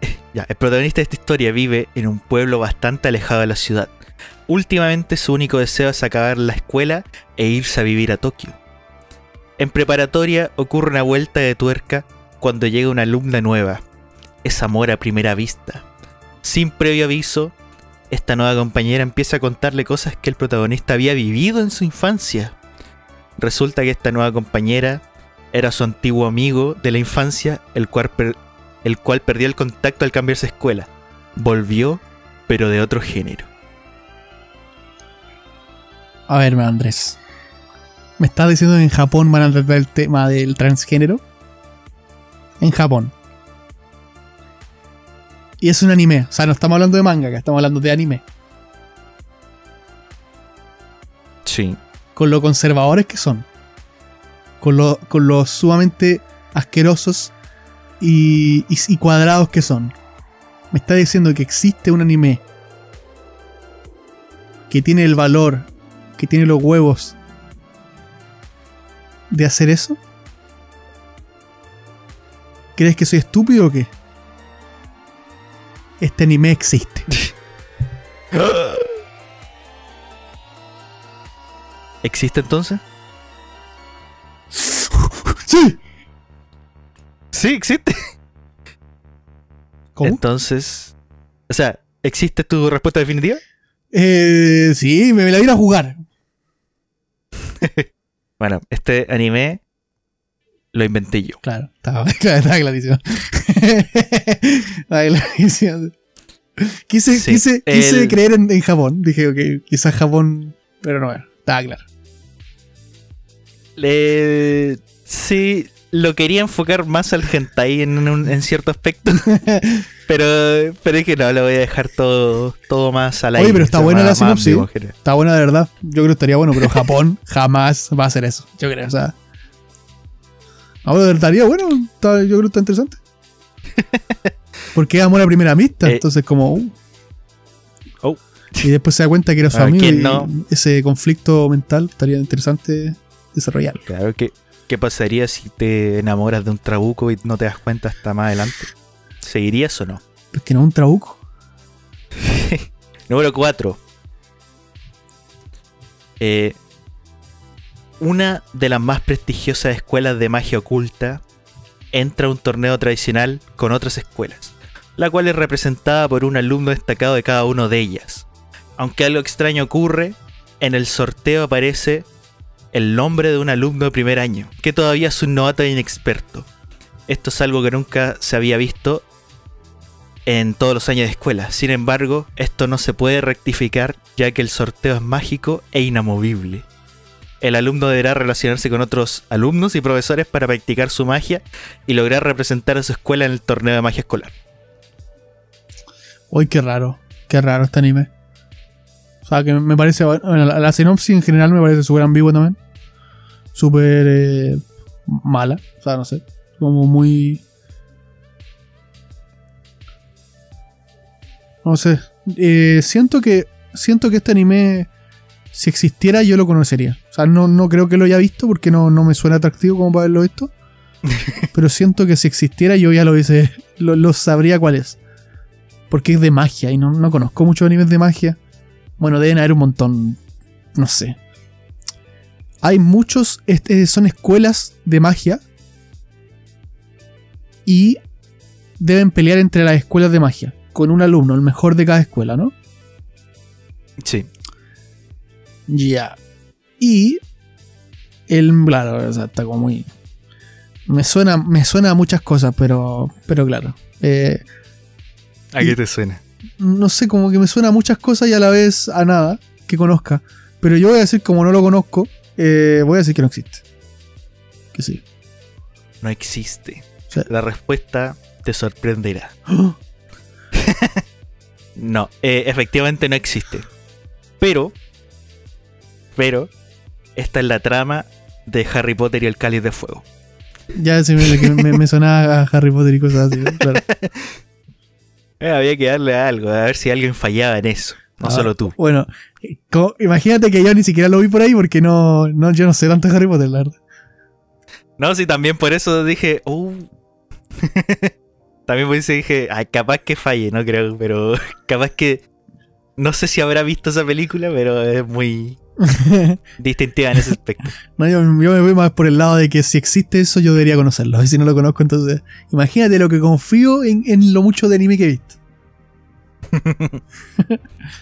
Ya, el protagonista de esta historia vive en un pueblo bastante alejado de la ciudad. Últimamente su único deseo es acabar la escuela e irse a vivir a Tokio. En preparatoria ocurre una vuelta de tuerca cuando llega una alumna nueva. Es amor a primera vista. Sin previo aviso, esta nueva compañera empieza a contarle cosas que el protagonista había vivido en su infancia. Resulta que esta nueva compañera era su antiguo amigo de la infancia, el cual, perdió el contacto al cambiarse de escuela. Volvió, pero de otro género. A ver, Andrés. ¿Me estás diciendo que en Japón van a tratar el tema del transgénero? En Japón. Y es un anime. O sea, no estamos hablando de manga, acá estamos hablando de anime. Sí. con lo conservadores que son, con lo, con lo sumamente asquerosos y, y- y cuadrados que son. Me está diciendo que existe un anime que tiene el valor, que tiene los huevos de hacer eso. ¿Crees que soy estúpido o qué? Este anime existe. ¿Existe entonces? ¡Sí! Sí, existe. ¿Cómo? Entonces. O sea, ¿existe tu respuesta definitiva? Eh, sí, me, la voy a ir a jugar. Bueno, este anime lo inventé yo. Claro, estaba, estaba clarísimo. estaba clarísimo. Quise, Sí, quise, quise creer en, en Japón. Dije, ok, quizás Japón, pero no era. Estaba claro. Le- sí, lo quería enfocar más al hentai en, un- en cierto aspecto. pero, pero es que no, lo voy a dejar todo, todo más al Oye, aire. pero está buena más- la sinopsis. Está buena de verdad. Yo creo que estaría bueno, pero Japón jamás va a hacer eso. Yo creo, o sea. Pero estaría bueno. está- yo creo que está interesante. Porque es amor a primera vista. Eh. entonces, como. uh. Oh. Y después se da cuenta que era su Ah, amigo. ¿quién y no? Ese conflicto mental estaría interesante desarrollarlo. Claro, ¿qué, ¿qué pasaría si te enamoras de un trabuco y no te das cuenta hasta más adelante? ¿Seguirías o no? Es que no es un trabuco. Número 4. una de las más prestigiosas escuelas de magia oculta entra a un torneo tradicional con otras escuelas, la cual es representada por un alumno destacado de cada una de ellas. Aunque algo extraño ocurre, en el sorteo aparece el nombre de un alumno de primer año, que todavía es un novato e inexperto. Esto es algo que nunca se había visto en todos los años de escuela. Sin embargo, esto no se puede rectificar ya que el sorteo es mágico e inamovible. El alumno deberá relacionarse con otros alumnos y profesores para practicar su magia y lograr representar a su escuela en el torneo de magia escolar. Uy, qué raro. Qué raro este anime. O sea, que me parece. bueno, la, la sinopsis en general me parece súper ambigua también. Súper eh, mala. O sea, no sé. Como muy. No sé. Eh, siento que. Siento que este anime. Si existiera, yo lo conocería. O sea, no, no creo que lo haya visto porque no, no me suena atractivo como para haberlo visto. Pero siento que si existiera, yo ya lo hubiese. Lo, lo sabría cuál es. Porque es de magia y no, no conozco muchos animes de magia. Bueno, deben haber un montón. No sé. Hay muchos. este, son escuelas de magia. Y deben pelear entre las escuelas de magia. Con un alumno, el mejor de cada escuela, ¿no? Sí. Ya. Y. El. Claro, o sea, está como muy. Me suena, me suena a muchas cosas, pero. Pero claro. Eh, ¿A qué te suena? no sé, como que me suena a muchas cosas y a la vez a nada que conozca. Pero yo voy a decir, como no lo conozco, eh, voy a decir que no existe. Que sí. No existe. O sea- La respuesta te sorprenderá. ¡Oh! No, eh, efectivamente no existe. Pero, pero, esta es la trama de Harry Potter y el Cáliz de Fuego. Ya sí, me, que me, me sonaba a Harry Potter y cosas así. claro. Eh, había que darle algo, a ver si alguien fallaba en eso. No Ah, solo tú. Bueno, eh, imagínate que yo ni siquiera lo vi por ahí porque no, no yo no sé tanto de Harry Potter, la verdad. No, sí, también por eso dije, uh. también por eso dije, ay, capaz que falle, no creo, pero capaz que. No sé si habrá visto esa película, pero es muy distintiva en ese aspecto. No, yo, yo me voy más por el lado de que si existe eso, yo debería conocerlo. Y si no lo conozco, entonces. Imagínate lo que confío en, en lo mucho de anime que he visto.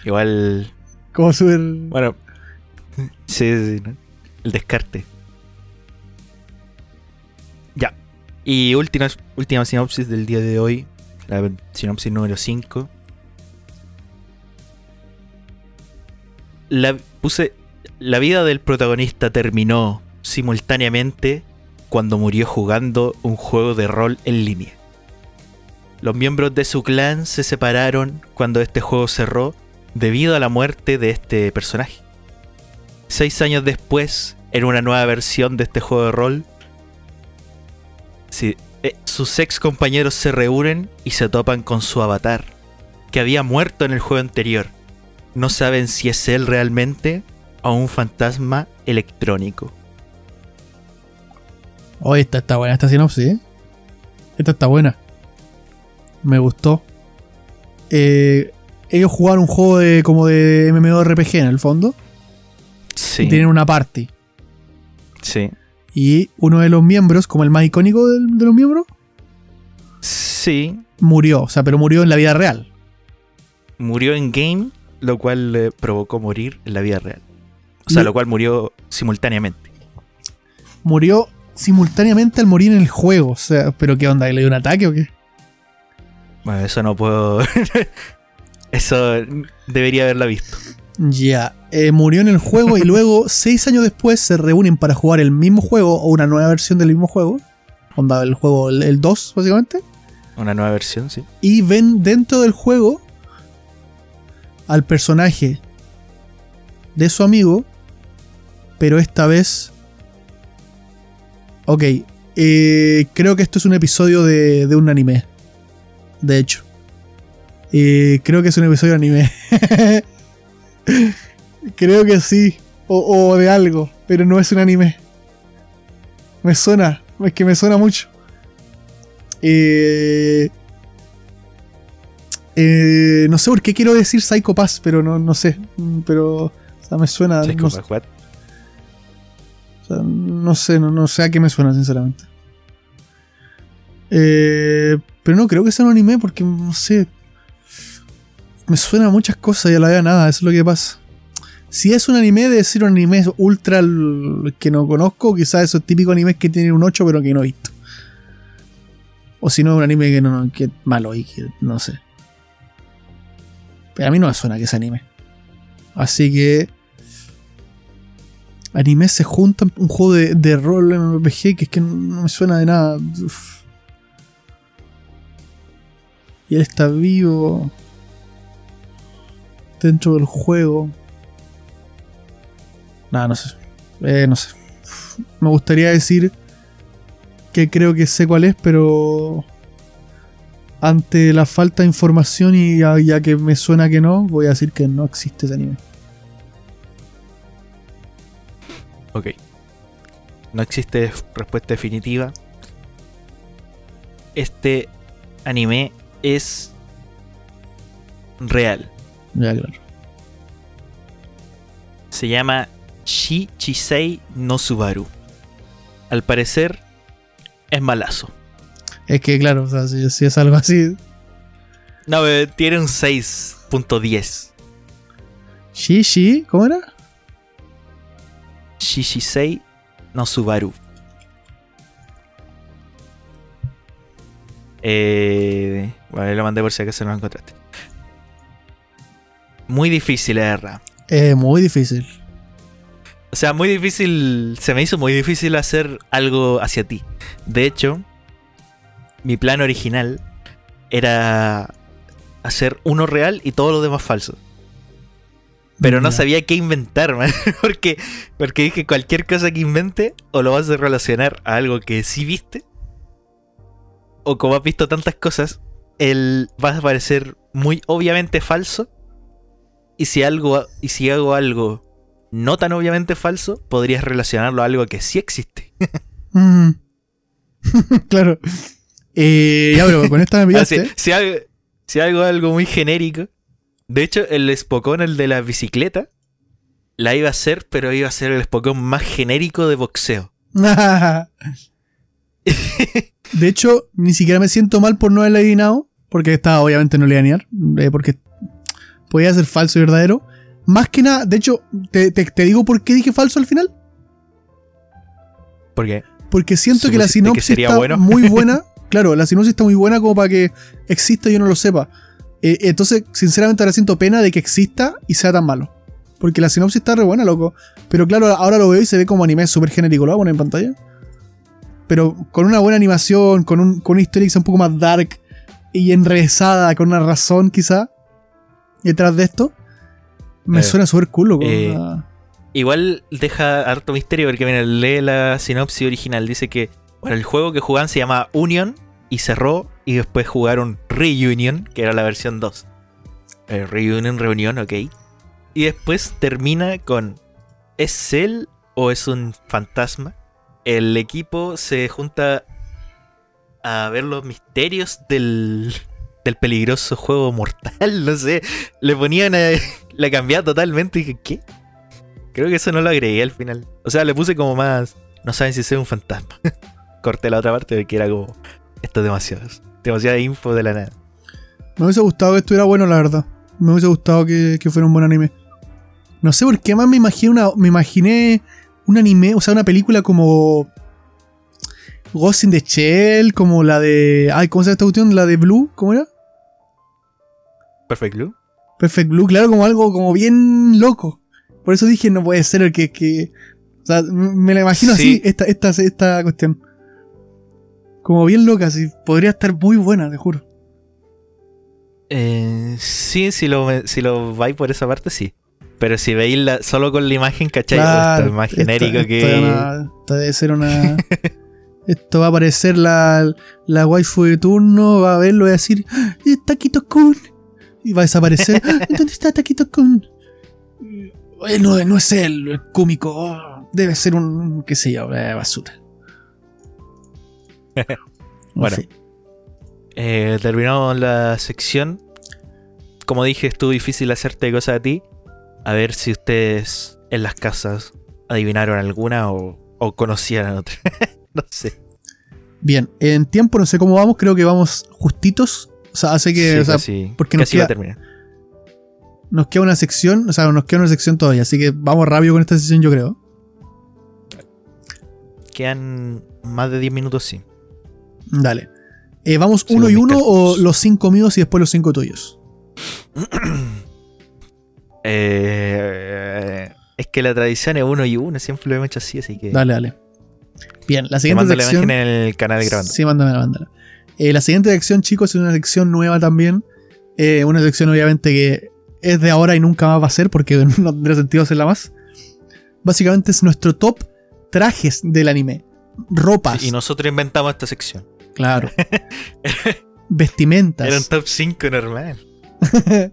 Igual, Como súper. bueno. Sí, sí, sí, ¿no? El descarte. Y última, sinopsis del día de hoy. La sinopsis número 5. La, puse. La vida del protagonista terminó simultáneamente cuando murió jugando un juego de rol en línea. Los miembros de su clan se separaron cuando este juego cerró debido a la muerte de este personaje. Seis años después, en una nueva versión de este juego de rol, sí, eh, sus ex compañeros se reúnen y se topan con su avatar, que había muerto en el juego anterior. No saben si es él realmente o un fantasma electrónico. Oye, esta está buena esta sinopsis, ¿eh? Esta está buena. Me gustó. Eh, ellos jugaron un juego de como de MMORPG en el fondo. Sí, Y tienen una party. sí. Y uno de los miembros, como el más icónico del- de, los miembros, Sí, murió. O sea, pero murió en la vida real. murió en game, lo cual le provocó morir en la vida real. O sea, Y- lo cual murió simultáneamente. Murió simultáneamente al morir en el juego. O sea, ¿pero qué onda? ¿Le dio un ataque o qué? Bueno, eso no puedo. eso debería haberla visto. Ya. eh, murió en el juego y luego, seis años después, se reúnen para jugar el mismo juego o una nueva versión del mismo juego. onda el juego, el, el 2, básicamente. Una nueva versión, sí. Y ven dentro del juego al personaje de su amigo, pero esta vez... Ok, eh, creo que esto es un episodio de, de un anime. De hecho. Eh, creo que es un episodio de anime. creo que sí. O, o de algo, pero no es un anime. Me suena, es que me suena mucho. Eh, eh, no sé por qué quiero decir Psycho Pass, pero no, no sé. Pero o sea, me suena. Psycho no, Pass, what? o sea, no sé, no, no sé a qué me suena, sinceramente. Eh, pero no creo que sea un anime porque, no sé. Me suena muchas cosas y a la vez nada, eso es lo que pasa. Si es un anime, debe ser un anime ultra que no conozco, quizás esos típicos animes que tienen un 8 pero que no he visto. O si no, un anime que no, que malo y que no sé. Pero a mí no me suena que es anime. Así que. Anime se juntan un juego de, de rol MMORPG que es que no, me suena de nada. Y él está vivo. Dentro del juego. Nada, no sé. Eh, no sé. Me gustaría decir que creo que sé cuál es, pero ante la falta de información y ya, ya que me suena que no, voy a decir que no existe ese anime. Ok. No existe respuesta definitiva. Este anime es real. Ya, claro. Se llama Shi Chisei no Subaru. Al parecer es malazo. Es que, claro, o sea, si, si es algo así. No, eh, tiene un 6.10. Shishi, ¿cómo era? Shi Chisei no Subaru. Eh, vale, lo mandé por si acaso no lo encontraste. Muy difícil, verdad. Eh, muy difícil. O sea, muy difícil. Se me hizo muy difícil hacer algo hacia ti. De hecho, mi plan original era hacer uno real y todo lo demás falso. Pero no sabía qué inventar, man, porque, porque dije cualquier cosa que invente o lo vas a relacionar a algo que sí viste, o como has visto tantas cosas, el va a parecer muy obviamente falso. Y si algo y si hago algo no tan obviamente falso, podrías relacionarlo a algo que sí existe. Mm. claro. Eh, ya, pero con esta me Así, si, hago, si hago algo muy genérico. De hecho, el Spokon, el de la bicicleta, la iba a hacer, pero iba a ser el Spokon más genérico de boxeo. de hecho, ni siquiera me siento mal por no haberle adivinado. Porque estaba obviamente no le iba a adivinar, eh, porque podía ser falso y verdadero. Más que nada, de hecho, te, te- te digo por qué dije falso al final. Porque Porque siento que la ¿Supusiste que sinopsis sería está bueno? muy buena. claro, la sinopsis está muy buena como para que exista y yo no lo sepa. Eh, entonces, sinceramente, ahora siento pena de que exista y sea tan malo. Porque la sinopsis está re buena, loco. Pero claro, ahora lo veo y se ve como anime súper genérico. Lo voy a poner en pantalla. Pero con una buena animación, con, un, con una historia que sea un poco más dark y enrevesada, con una razón quizá detrás de esto. Me Eh, suena súper cool, eh, Ah, igual deja harto misterio porque mira, lee la sinopsis original. Dice que bueno, el juego que jugaban se llama Union y cerró y después jugaron Reunion, que era la versión 2. Eh, Reunion, reunión, ok. Y después termina con ¿Es él o es un fantasma? El equipo se junta a ver los misterios del, del peligroso juego mortal. No sé, le ponían a, la cambiaba totalmente y dije, ¿qué? Creo que eso no lo agregué al final. O sea, le puse como más. No saben si soy un fantasma. Corté la otra parte de que era como. Esto es demasiado. Demasiada info de la nada. Me hubiese gustado que estuviera bueno, la verdad. Me hubiese gustado que, que fuera un buen anime. No sé por qué más me imaginé una. Me imaginé un anime, o sea, una película como. Ghost in the Shell, como la de. Ay, ¿cómo se llama esta cuestión? La de Blue, ¿cómo era? Perfect Blue. Perfect Blue, claro, como algo como bien loco. Por eso dije, no puede ser el que. que o sea, me la imagino Sí. así, esta, esta, esta cuestión. Como bien loca, sí. Podría estar muy buena, te juro. Eh, sí, si lo, si lo vais por esa parte, sí. Pero si veis la, solo con la imagen, ¿cachai? Claro, esto es más genérico esto que. una- esto debe ser una. esto va a aparecer la, la waifu de turno, va a verlo y va a decir: "¡Ah, ¡Es Taquito Kun! Y va a desaparecer. "Ah, ¿Dónde está Taquito Kun? Eh, No, no es él, el cómico. oh, debe ser un. qué sé yo, eh, basura. En Bueno. Eh, terminamos la sección. Como dije, estuvo difícil hacerte cosas a ti. A ver si ustedes en las casas adivinaron alguna o, o conocían otra. no sé. Bien, en tiempo no sé cómo vamos, creo que vamos justitos. O sea, hace que. Sí, o sea, casi, porque nos casi va a queda- terminar. nos queda una sección, o sea, nos queda una sección todavía, así que vamos rápido con esta sección, yo creo. Quedan más de 10 minutos, sí. Dale. Eh, ¿Vamos Según uno y uno o los cinco míos y después los cinco tuyos? Eh, es que la tradición es uno y uno, siempre lo hemos hecho así, así que. Dale, dale. Bien, la Te siguiente mando la sección. imagen en el canal grabando. Sí, mándame la mándala. Eh, la siguiente sección, chicos, es una sección nueva también. Eh, una sección, obviamente, que es de ahora y nunca más va a ser porque no tendría sentido hacerla más. Básicamente es nuestro top trajes del anime. Ropas, Y nosotros inventamos esta sección. claro. Vestimentas. Era un top 5 normal.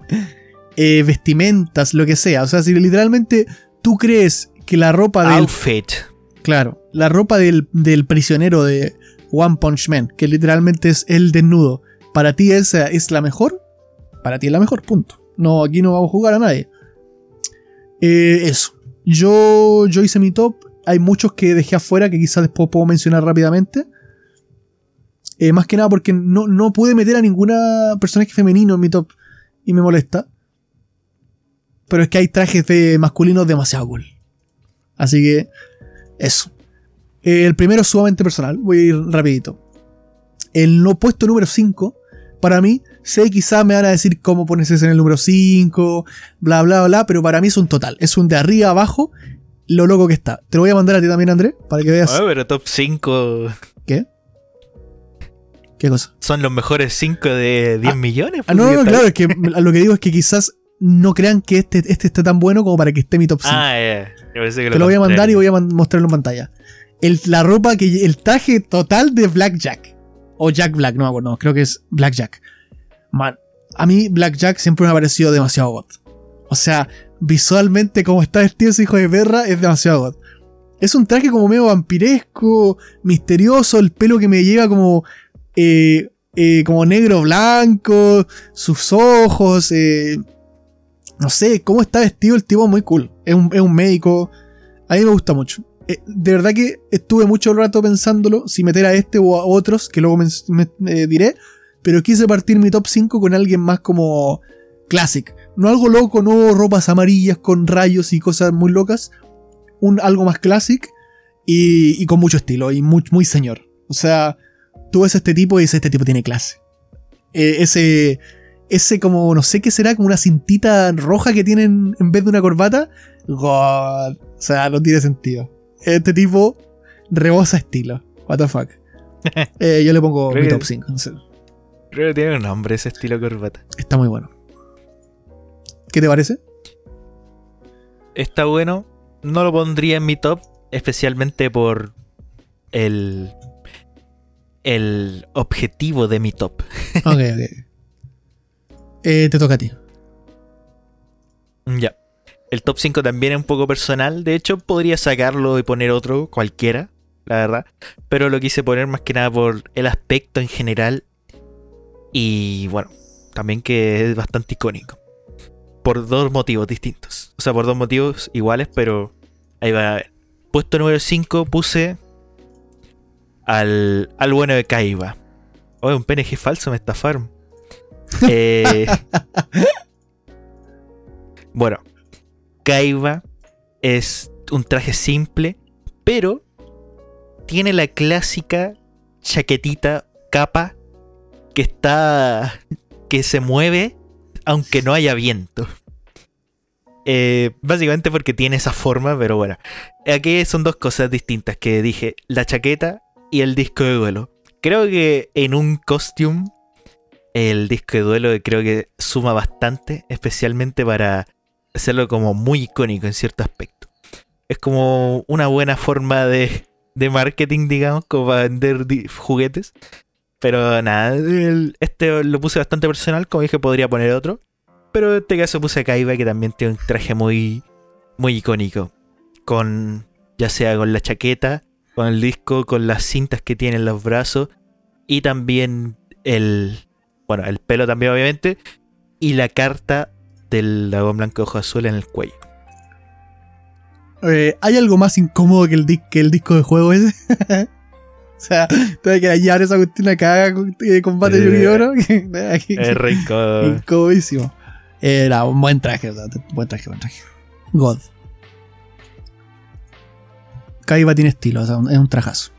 eh, vestimentas, lo que sea. O sea, si literalmente tú crees que la ropa del. Outfit. Claro, la ropa del, del prisionero de One Punch Man, que literalmente es el desnudo, para ti esa es la mejor, para ti es la mejor, punto. No, aquí no vamos a jugar a nadie. Eh, eso. Yo, yo hice mi top. Hay muchos que dejé afuera que quizás después puedo mencionar rápidamente. Eh, más que nada porque no, no pude meter a ninguna personaje femenino en mi top y me molesta. Pero es que hay trajes de masculinos demasiado cool. Así que eso. Eh, el primero es sumamente personal. Voy a ir rapidito. El no puesto número 5, para mí, sé quizás me van a decir cómo pones ese en el número 5, bla, bla, bla, pero para mí es un total. Es un de arriba a abajo, lo loco que está. Te lo voy a mandar a ti también, André, para que veas. Ah, pero top 5 ¿Qué? ¿Qué cosa? son los mejores 5 de 10 Ah, millones. Ah, no, no, está- claro, es que a lo que digo es que quizás no crean que este, este esté tan bueno como para que esté mi top 5. Ah, que Te lo voy a mandar y voy a man- mostrarlo en pantalla. El, la ropa que. El traje total de Black Jack. O Jack Black, no me acuerdo. Creo que es Black Jack. Man, a mí Black Jack siempre me ha parecido demasiado god. O sea, visualmente como está vestido ese hijo de perra es demasiado god. Es un traje como medio vampiresco, misterioso, el pelo que me lleva como. eh, eh, como negro blanco, sus ojos, eh, no sé, cómo está vestido el tipo muy cool. Es un, es un médico. A mí me gusta mucho. Eh, de verdad que estuve mucho rato pensándolo, si meter a este o a otros, que luego me, me- diré. Pero quise partir mi top 5 con alguien más como classic. No algo loco, no ropas amarillas con rayos y cosas muy locas. Un, algo más classic y, y con mucho estilo y muy, muy señor. O sea, tú ves a este tipo y dices, este tipo tiene clase. Eh, ese, ese como, no sé qué será, como una cintita roja que tienen en vez de una corbata. God. O sea, no tiene sentido. Este tipo rebosa estilo. What the fuck. Eh, yo le pongo Creo mi top 5. Creo que tiene un nombre ese estilo corbata. Está muy bueno. ¿Qué te parece? Está bueno. No lo pondría en mi top, especialmente por el el objetivo de mi top. Ok, ok. Eh, te toca a ti. Ya. El top 5 también es un poco personal. De hecho, podría sacarlo y poner otro, cualquiera, la verdad. Pero lo quise poner más que nada por el aspecto en general. Y bueno, también que es bastante icónico. Por dos motivos distintos. O sea, por dos motivos iguales, pero ahí va a ver. Puesto número 5 puse al, al bueno de Kaiba. Oye, un PNG falso, me estafaron. Eh, bueno, Kaiba es un traje simple, pero tiene la clásica chaquetita, capa, que está. que se mueve aunque no haya viento. Eh, básicamente porque tiene esa forma, pero bueno. Aquí son dos cosas distintas que dije: la chaqueta y el disco de duelo. creo que en un costume el disco de duelo creo que suma bastante, especialmente para hacerlo como muy icónico en cierto aspecto. Es como una buena forma de, de marketing, digamos, como para vender juguetes. Pero nada, este lo puse bastante personal, como dije, podría poner otro. Pero en este caso puse a Kaiba, que también tiene un traje muy, muy icónico. Con, ya sea con la chaqueta, con el disco, con las cintas que tiene en los brazos. Y también el, bueno, el pelo también obviamente. Y la carta del dragón blanco ojo azul en el cuello. Eh, ¿Hay algo más incómodo que el, que el disco de juego ese? o sea, tengo que hallar esa cuestión acá de combate de oro. es rico. Incomodísimo. Era un buen traje, o sea, buen traje, buen traje. God. Kaiba tiene estilo, o sea, es un trajazo.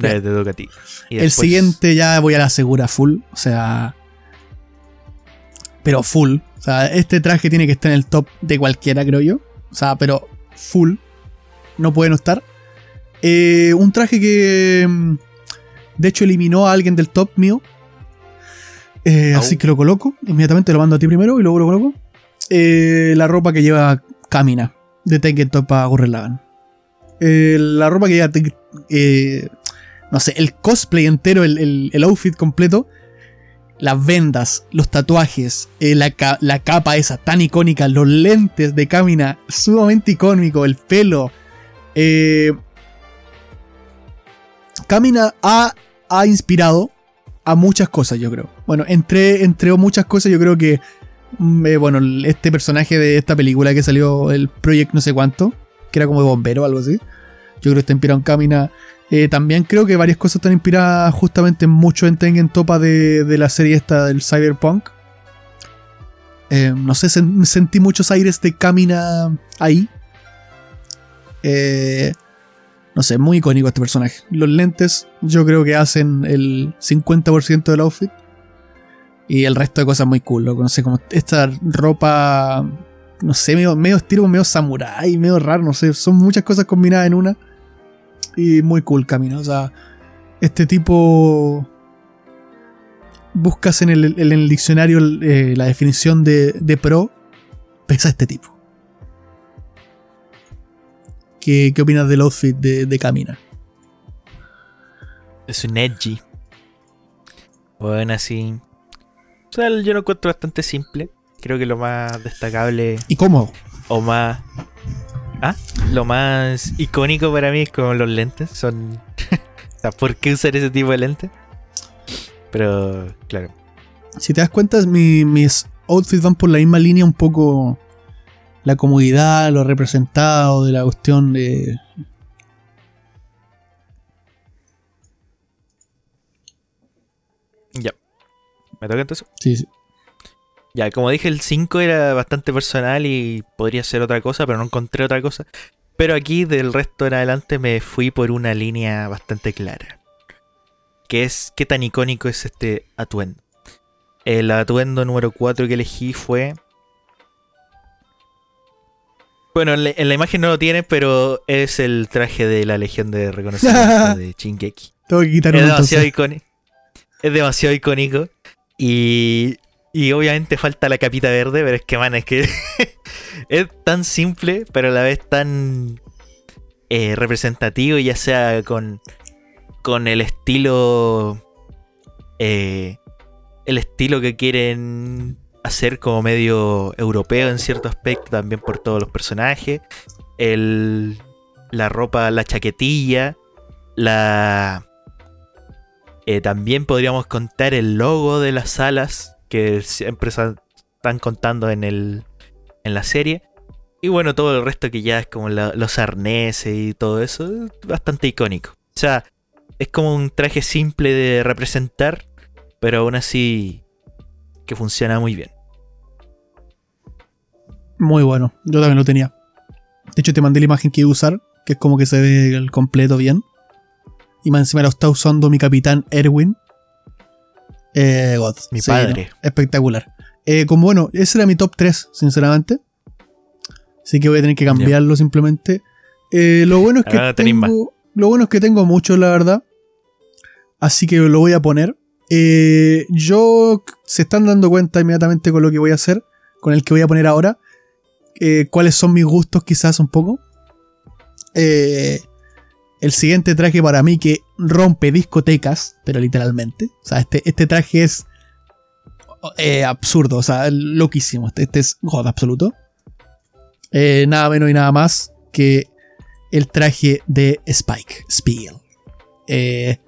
a ti. El siguiente ya voy a la segura full, o sea. Pero full. O sea, este traje tiene que estar en el top de cualquiera, creo yo. O sea, pero full. No puede no estar. Eh, un traje que. Mm, de hecho, eliminó a alguien del top mío. Eh, así que lo coloco. Inmediatamente lo mando a ti primero y luego lo coloco. Eh, la ropa que lleva Kamina de Tengen Top a Gurren Lagann. la ropa que lleva. no sé, el cosplay entero, el, el outfit completo las vendas, los tatuajes, eh, la, capa esa tan icónica, los lentes de Kamina, sumamente icónico, el pelo. Eh, Kamina ha, ha, inspirado a muchas cosas, yo creo. Bueno, entre, entre muchas cosas, yo creo que, mm, eh, bueno, este personaje de esta película que salió, el Project no sé cuánto, que era como de bombero o algo así. Yo creo que está inspirado en Kamina. Eh, también creo que varias cosas están inspiradas justamente mucho en Tengen Topa de, de la serie esta del Cyberpunk. Eh, no sé, sentí muchos aires de Kamina ahí. Eh, no sé, muy icónico este personaje. Los lentes yo creo que hacen el 50% del outfit. Y el resto de cosas muy cool. No sé, como esta ropa, no sé, medio, medio estilo, medio samurai, medio raro, no sé. Son muchas cosas combinadas en una y muy cool camino. O sea, este tipo. Buscas en el, en el diccionario eh, la definición de, de, pro, pesa este tipo. ¿Qué, ¿Qué, opinas del outfit de, de Camina? Es un edgy. Bueno, así. O sea, yo lo encuentro bastante simple. Creo que lo más destacable. ¿Y cómo? O más Ah, lo más icónico para mí es como los lentes. Son. o sea, ¿por qué usar ese tipo de lentes? Pero, claro. Si te das cuenta, mis outfits van por la misma línea, un poco la comodidad, lo representado de la cuestión de. Ya. ¿Me toca entonces? Sí, sí. Ya, como dije, el 5 era bastante personal y podría ser otra cosa, pero no encontré otra cosa. Pero aquí, del resto en adelante, me fui por una línea bastante clara. Que es qué tan icónico es este atuendo. El atuendo número 4 que elegí fue. Bueno, en la, imagen no lo tiene, pero es el traje de la Legión de Reconocimiento de Shingeki. Tengo que es demasiado icónico. Es demasiado icónico. Y y obviamente falta la capita verde, pero es que, man, es que es tan simple, pero a la vez tan eh, representativo, ya sea con, con el estilo. Eh, el estilo que quieren hacer como medio europeo en cierto aspecto, también por todos los personajes. El, la ropa, la chaquetilla, la. Eh, también podríamos contar el logo de las alas que siempre están contando en, el, en la serie. Y bueno, todo el resto que ya es como los arneses y todo eso, es bastante icónico. O sea, es como un traje simple de representar, pero aún así que funciona muy bien. Muy bueno, yo también lo tenía. De hecho, te mandé la imagen que iba a usar, que es como que se ve el completo bien. Y más encima lo está usando mi capitán Erwin, eh, God. Mi padre. Espectacular. Eh, como bueno, ese era mi top 3, sinceramente. Así que voy a tener que cambiarlo simplemente. Eh, lo bueno es que tengo, lo bueno es que tengo mucho, la verdad. Así que lo voy a poner. Eh, yo se están dando cuenta inmediatamente con lo que voy a hacer, con el que voy a poner ahora. eh, cuáles son mis gustos quizás un poco. Eh, el siguiente traje para mí que rompe discotecas, pero literalmente. O sea, este, este traje es eh, absurdo, o sea, loquísimo. Este, este es God absoluto. Eh, nada menos y nada más que el traje de Spike Spiegel. Eh,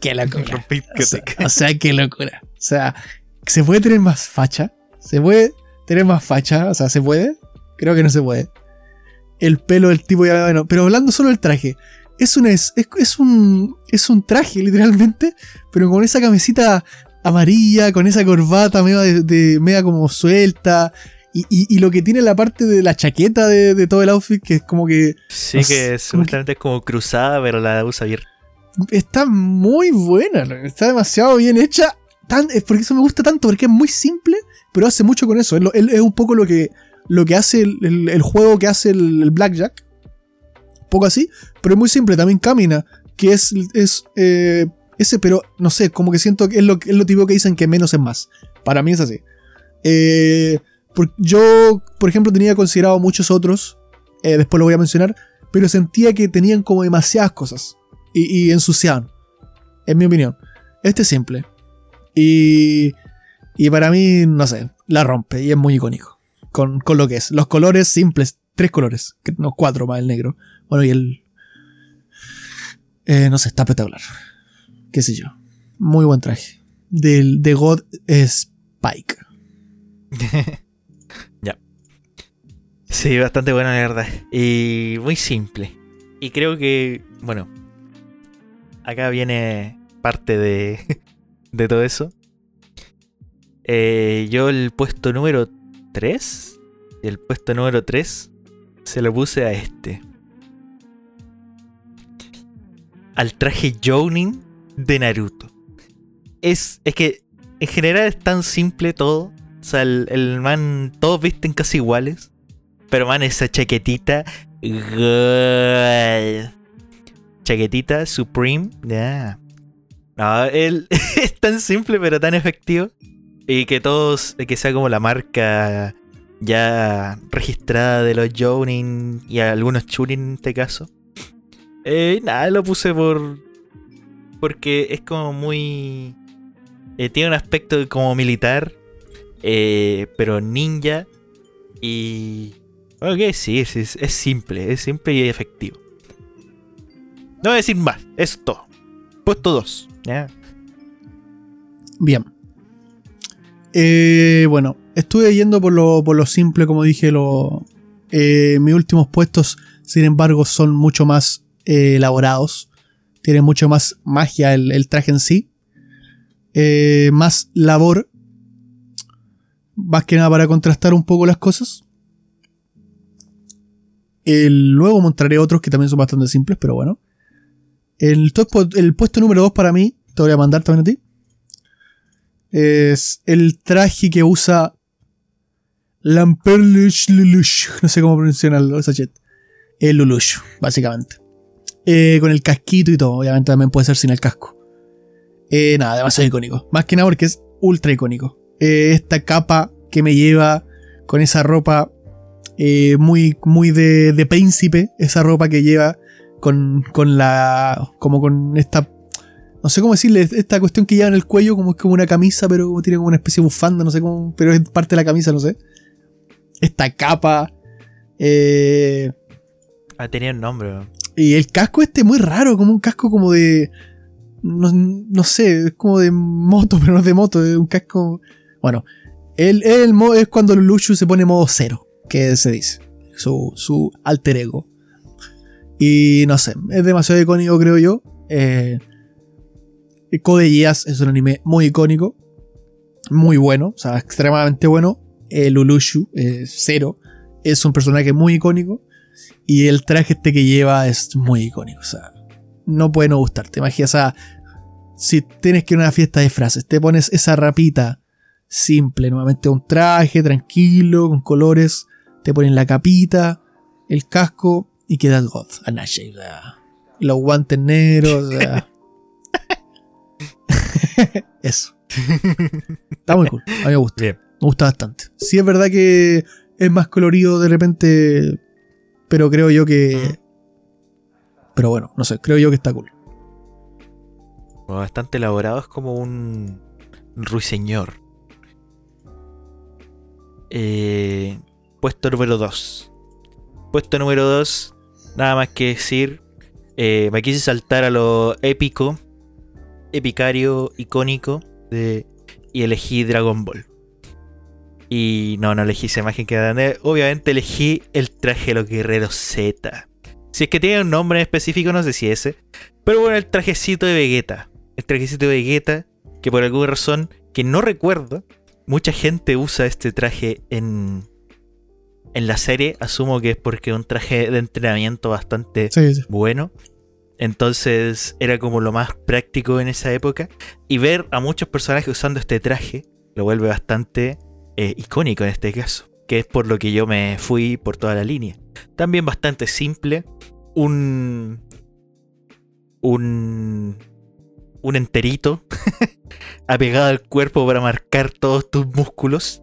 qué locura. O sea, o sea, qué locura. O sea, ¿se puede tener más facha? ¿Se puede tener más facha? O sea, ¿se puede? Creo que no se puede. El pelo del tipo ya. Bueno, pero hablando solo del traje. Es un, es, es- un. Es un traje, literalmente. Pero con esa camisita amarilla, con esa corbata media, de, de- media como suelta. Y, y- y lo que tiene la parte de la chaqueta de, de todo el outfit, que es como que. Sí, No que supuestamente es como cruzada, pero la usa abierta. está muy buena, está demasiado bien hecha. Tan, es porque eso me gusta tanto, porque es muy simple, pero hace mucho con eso. Es, lo- es- es un poco lo que, lo que hace el, el- el juego que hace el, el Blackjack. Poco así, pero es muy simple, también camina. Que es, es eh, ese, pero no sé, como que siento que es lo, es lo típico que dicen que menos es más. Para mí es así. Eh, por- yo, por ejemplo, tenía considerado muchos otros, eh, después lo voy a mencionar, pero sentía que tenían como demasiadas cosas y, y ensuciaban, en mi opinión. Este es simple. Y, y para mí, no sé, la rompe y es muy icónico. Con, con lo que es. Los colores simples, tres colores, no cuatro más el negro. Bueno, y el... eh, no sé, está espectacular. Qué sé yo. Muy buen traje. Del, de God Spike. Sí, bastante buena, la verdad. Y muy simple. Y creo que, bueno, acá viene parte de, de todo eso. Eh, yo el puesto número 3, el puesto número 3, se lo puse a este. Al traje Jounin de Naruto. Es, es que en general es tan simple todo. O sea, el, man, todos visten casi iguales. Pero man, esa chaquetita. Chaquetita Supreme. ya. No, él es tan simple pero tan efectivo. Y que todos, que sea como la marca ya registrada de los Jounin y algunos Chunin en este caso. Eh, nada, lo puse por. Porque es como muy. eh, tiene un aspecto como militar. eh, pero ninja. Y. Ok, sí, es, simple, es simple y efectivo. No voy a decir más, es todo. Puesto 2. ¿ya? Bien. Eh, bueno, estuve yendo por lo, por lo simple, como dije. Lo, eh, mis últimos puestos, sin embargo, son mucho más eh, elaborados. Tiene mucho más magia el, el traje en sí. Eh, más labor. Más que nada para contrastar un poco las cosas. El- luego mostraré otros que también son bastante simples, pero bueno. El, el puesto número 2 para mí, te voy a mandar también a ti. Es el traje que usa Lamperlush Lulush. No sé cómo pronunciar esa chat. El Lulush, básicamente. Eh, con el casquito y todo. Obviamente también puede ser sin el casco. Eh, nada, demasiado icónico. Más que nada porque es ultra icónico. Eh, esta capa que me lleva con esa ropa eh, muy, muy de, de príncipe. Esa ropa que lleva con, con la. como con esta. No sé cómo decirle, esta cuestión que lleva en el cuello, como es como una camisa, pero tiene como una especie de bufanda, no sé cómo, pero es parte de la camisa, no sé. Esta capa. Eh, Ah, tenía un nombre. Y el casco este muy raro, como un casco como de. No, no sé, es como de moto, pero no es de moto, es un casco. Bueno, el, el es cuando Luchu se pone modo cero, que se dice. Su, su alter ego. Y no sé, es demasiado icónico, creo yo. Eh, Code Geass es un anime muy icónico. Muy bueno, o sea, extremadamente bueno. El Ulushu, eh, Cero, es un personaje muy icónico. Y el traje este que lleva es muy icónico. O sea, no puede no gustarte. Imagina, o sea, si tienes que ir a una fiesta de frases, te pones esa rapita simple, nuevamente un traje tranquilo, con colores, te ponen la capita, el casco y quedas God, Anashi, o sea, los guantes negros, o sea, Eso. Está muy cool. A mí me gusta. Bien. Me gusta bastante. Sí es verdad que es más colorido de repente, pero creo yo que... Pero bueno, no sé, creo yo que está cool. Bastante elaborado, es como un ruiseñor. Eh, puesto número 2. Puesto número 2, nada más que decir. eh, me quise saltar a lo épico, epicario, icónico de, y elegí Dragon Ball. Y no, no elegí esa imagen que dan. Obviamente elegí el traje de los guerreros Z. Si es que tiene un nombre específico, no sé si ese. Pero bueno, el trajecito de Vegeta. El trajecito de Vegeta, que por alguna razón que no recuerdo, mucha gente usa este traje en, en la serie. Asumo que es porque es un traje de entrenamiento bastante Sí, sí. bueno. Entonces era como lo más práctico en esa época. Y ver a muchos personajes usando este traje lo vuelve bastante eh, icónico en este caso. Que es por lo que yo me fui por toda la línea. También bastante simple. Un. Un. Un enterito. apegado al cuerpo para marcar todos tus músculos.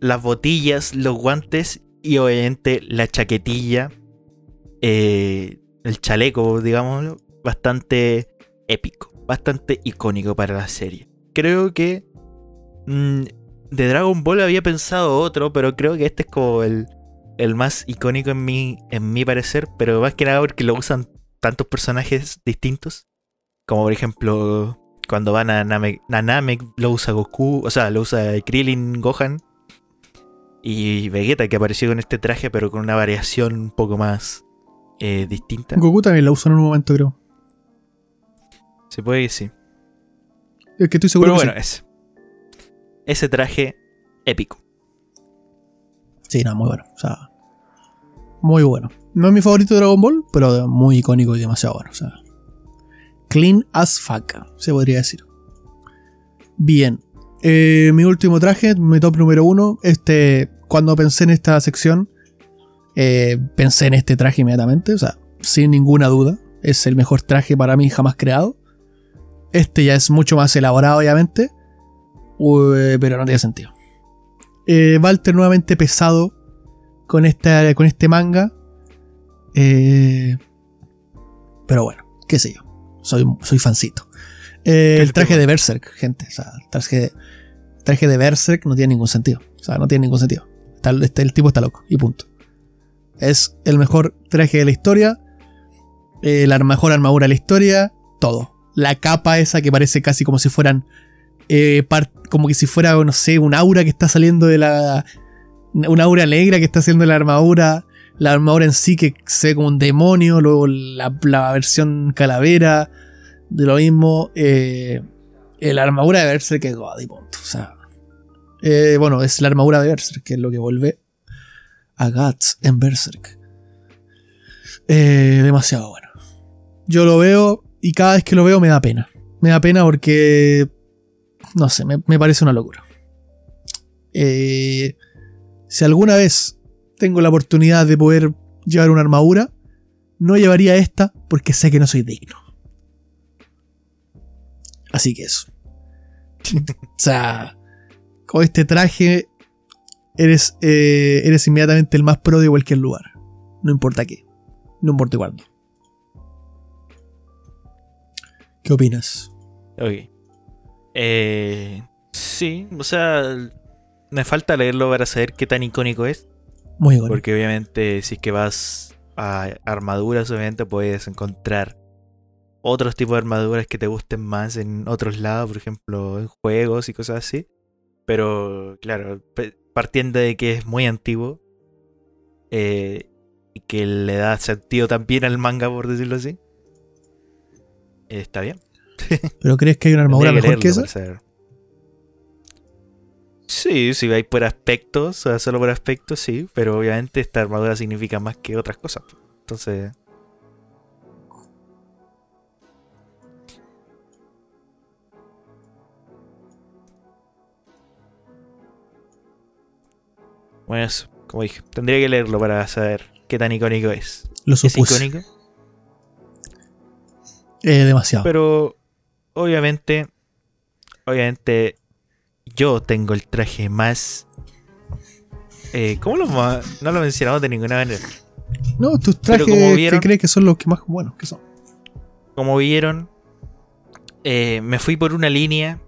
Las botillas, los guantes y obviamente la chaquetilla eh, el chaleco, digámoslo, bastante épico, bastante icónico para la serie. Creo que mm, de Dragon Ball había pensado otro, pero creo que este es como el, el más icónico en mi, en mi parecer, pero más que nada porque lo usan tantos personajes distintos, como por ejemplo cuando van a Namek, a Namek lo usa Goku, o sea, lo usa Krillin, Gohan. Y Vegeta que apareció con este traje pero con una variación un poco más eh, distinta. Goku también la usó en un momento, creo. Se puede que sí. Es que estoy seguro Pero que bueno, ese. Ese traje épico. sí. No, muy bueno. O sea, muy bueno. No es mi favorito de Dragon Ball, pero muy icónico y demasiado bueno. O sea, clean as fuck, se podría decir. Bien. Eh, mi último traje, mi top número uno. Este, cuando pensé en esta sección, eh, pensé en este traje inmediatamente. O sea, sin ninguna duda. Es el mejor traje para mí jamás creado. Este ya es mucho más elaborado, obviamente. Ue- pero no tiene sentido. Eh, Walter nuevamente pesado con, esta, con este manga. Eh, pero bueno, qué sé yo. Soy, soy fancito. Eh, el traje de Berserk, gente. O sea, el traje, traje de Berserk no tiene ningún sentido. O sea, no tiene ningún sentido. Está- el tipo está loco. Y punto. Es el mejor traje de la historia. eh, la mejor armadura de la historia. Todo. La capa esa que parece casi como si fueran. Eh, como que si fuera, no sé, un aura que está saliendo de la. Una aura negra que está haciendo la armadura. La armadura en sí que se ve como un demonio. Luego la, la versión calavera. De lo mismo. eh, eh, la armadura de Berserk es God y punto. O sea. eh, bueno, es la armadura de Berserk, que es lo que vuelve a Guts en Berserk. Eh, demasiado bueno. Yo lo veo y cada vez que lo veo me da pena. Me da pena porque. No sé, me, me parece una locura. Eh, si alguna vez tengo la oportunidad de poder llevar una armadura, no llevaría esta porque sé que no soy digno. Así que eso. o sea, con este traje eres, eh, eres inmediatamente el más pro de cualquier lugar. No importa qué. No importa cuándo. ¿Qué opinas? Ok. Eh, sí, o sea, me falta leerlo para saber qué tan icónico es. Muy bueno. Porque obviamente si es que vas a armaduras, obviamente puedes encontrar otros tipos de armaduras que te gusten más en otros lados, por ejemplo, en juegos y cosas así. Pero claro, partiendo de que es muy antiguo eh, y que le da sentido también al manga, por decirlo así, está bien. ¿Pero crees que hay una armadura mejor que esa? Sí, si vais por aspectos, solo por aspectos, sí, pero obviamente esta armadura significa más que otras cosas. Entonces, bueno, eso, como dije, tendría que leerlo para saber qué tan icónico es. Lo ¿Es supuse. icónico? Eh, demasiado. Pero obviamente, obviamente, yo tengo el traje más. Eh, ¿Cómo lo no lo mencionamos de ninguna manera? No, tus trajes que crees que son los que más buenos que son. Como vieron, eh, me fui por una línea.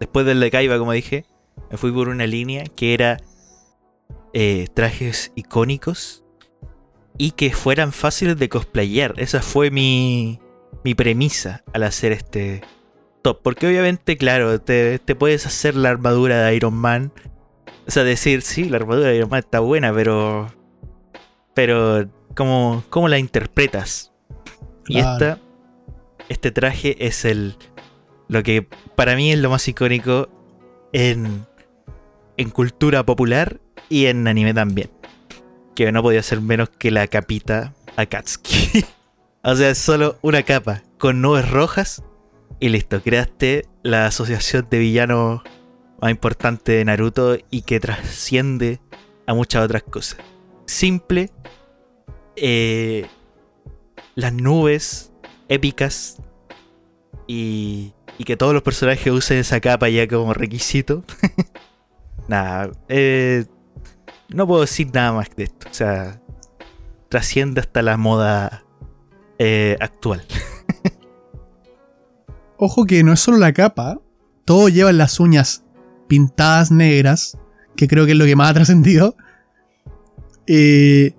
Después del de Kaiba, como dije, me fui por una línea que era eh, trajes icónicos y que fueran fáciles de cosplayar. Esa fue mi, mi premisa al hacer este top. Porque obviamente, claro, te, te puedes hacer la armadura de Iron Man. O sea, decir, sí, la armadura de Iron Man está buena, pero. Pero, ¿cómo, cómo la interpretas? Y esta, este traje es el. Lo que para mí es lo más icónico en, en cultura popular y en anime también. Que no podía ser menos que la capita Akatsuki. o sea, es solo una capa con nubes rojas y listo. Creaste la asociación de villanos más importante de Naruto y que trasciende a muchas otras cosas. Simple. eh, las nubes épicas y, que todos los personajes usen esa capa ya como requisito. nada, eh, no puedo decir nada más de esto. O sea, trasciende hasta la moda eh, actual. Ojo que no es solo la capa, todos llevan las uñas pintadas negras, que creo que es lo que más ha trascendido. Eh,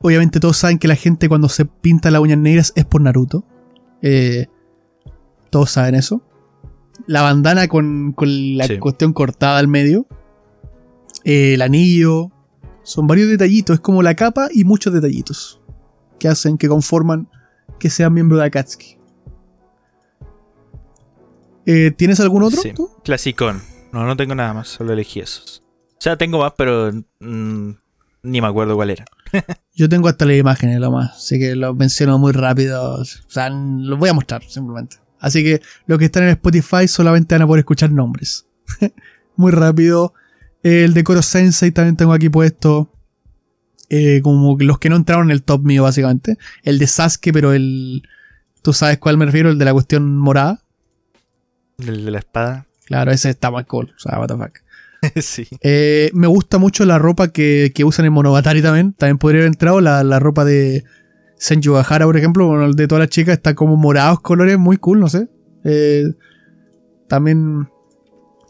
obviamente todos saben que la gente cuando se pinta las uñas negras es por Naruto. Eh, todos saben eso. La bandana con, con la Sí. cuestión cortada al medio. Eh, el anillo. Son varios detallitos. Es como la capa y muchos detallitos. Que hacen, que conforman que sean miembro de Akatsuki. Eh, ¿Tienes algún otro? Sí. tú? Clasicón. No, no tengo nada más, solo elegí esos. O sea, tengo más, pero mm, ni me acuerdo cuál era. Yo tengo hasta las imágenes, lo más. Así que lo menciono muy rápido. O sea, los voy a mostrar simplemente. Así que los que están en Spotify solamente van a poder escuchar nombres. muy rápido. El de Koro Sensei también tengo aquí puesto. Eh, como los que no entraron en el top mío, básicamente. El de Sasuke, pero el. ¿Tú sabes cuál me refiero? El de la cuestión morada. El de la espada. Claro, ese está más cool. O sea, what the fuck. sí. Eh, me gusta mucho la ropa que, que usan en Monogatari también. También podría haber entrado la, la ropa de Senju Gahara, por ejemplo. Bueno, el de todas las chicas está como morados colores, muy cool, no sé. Eh, también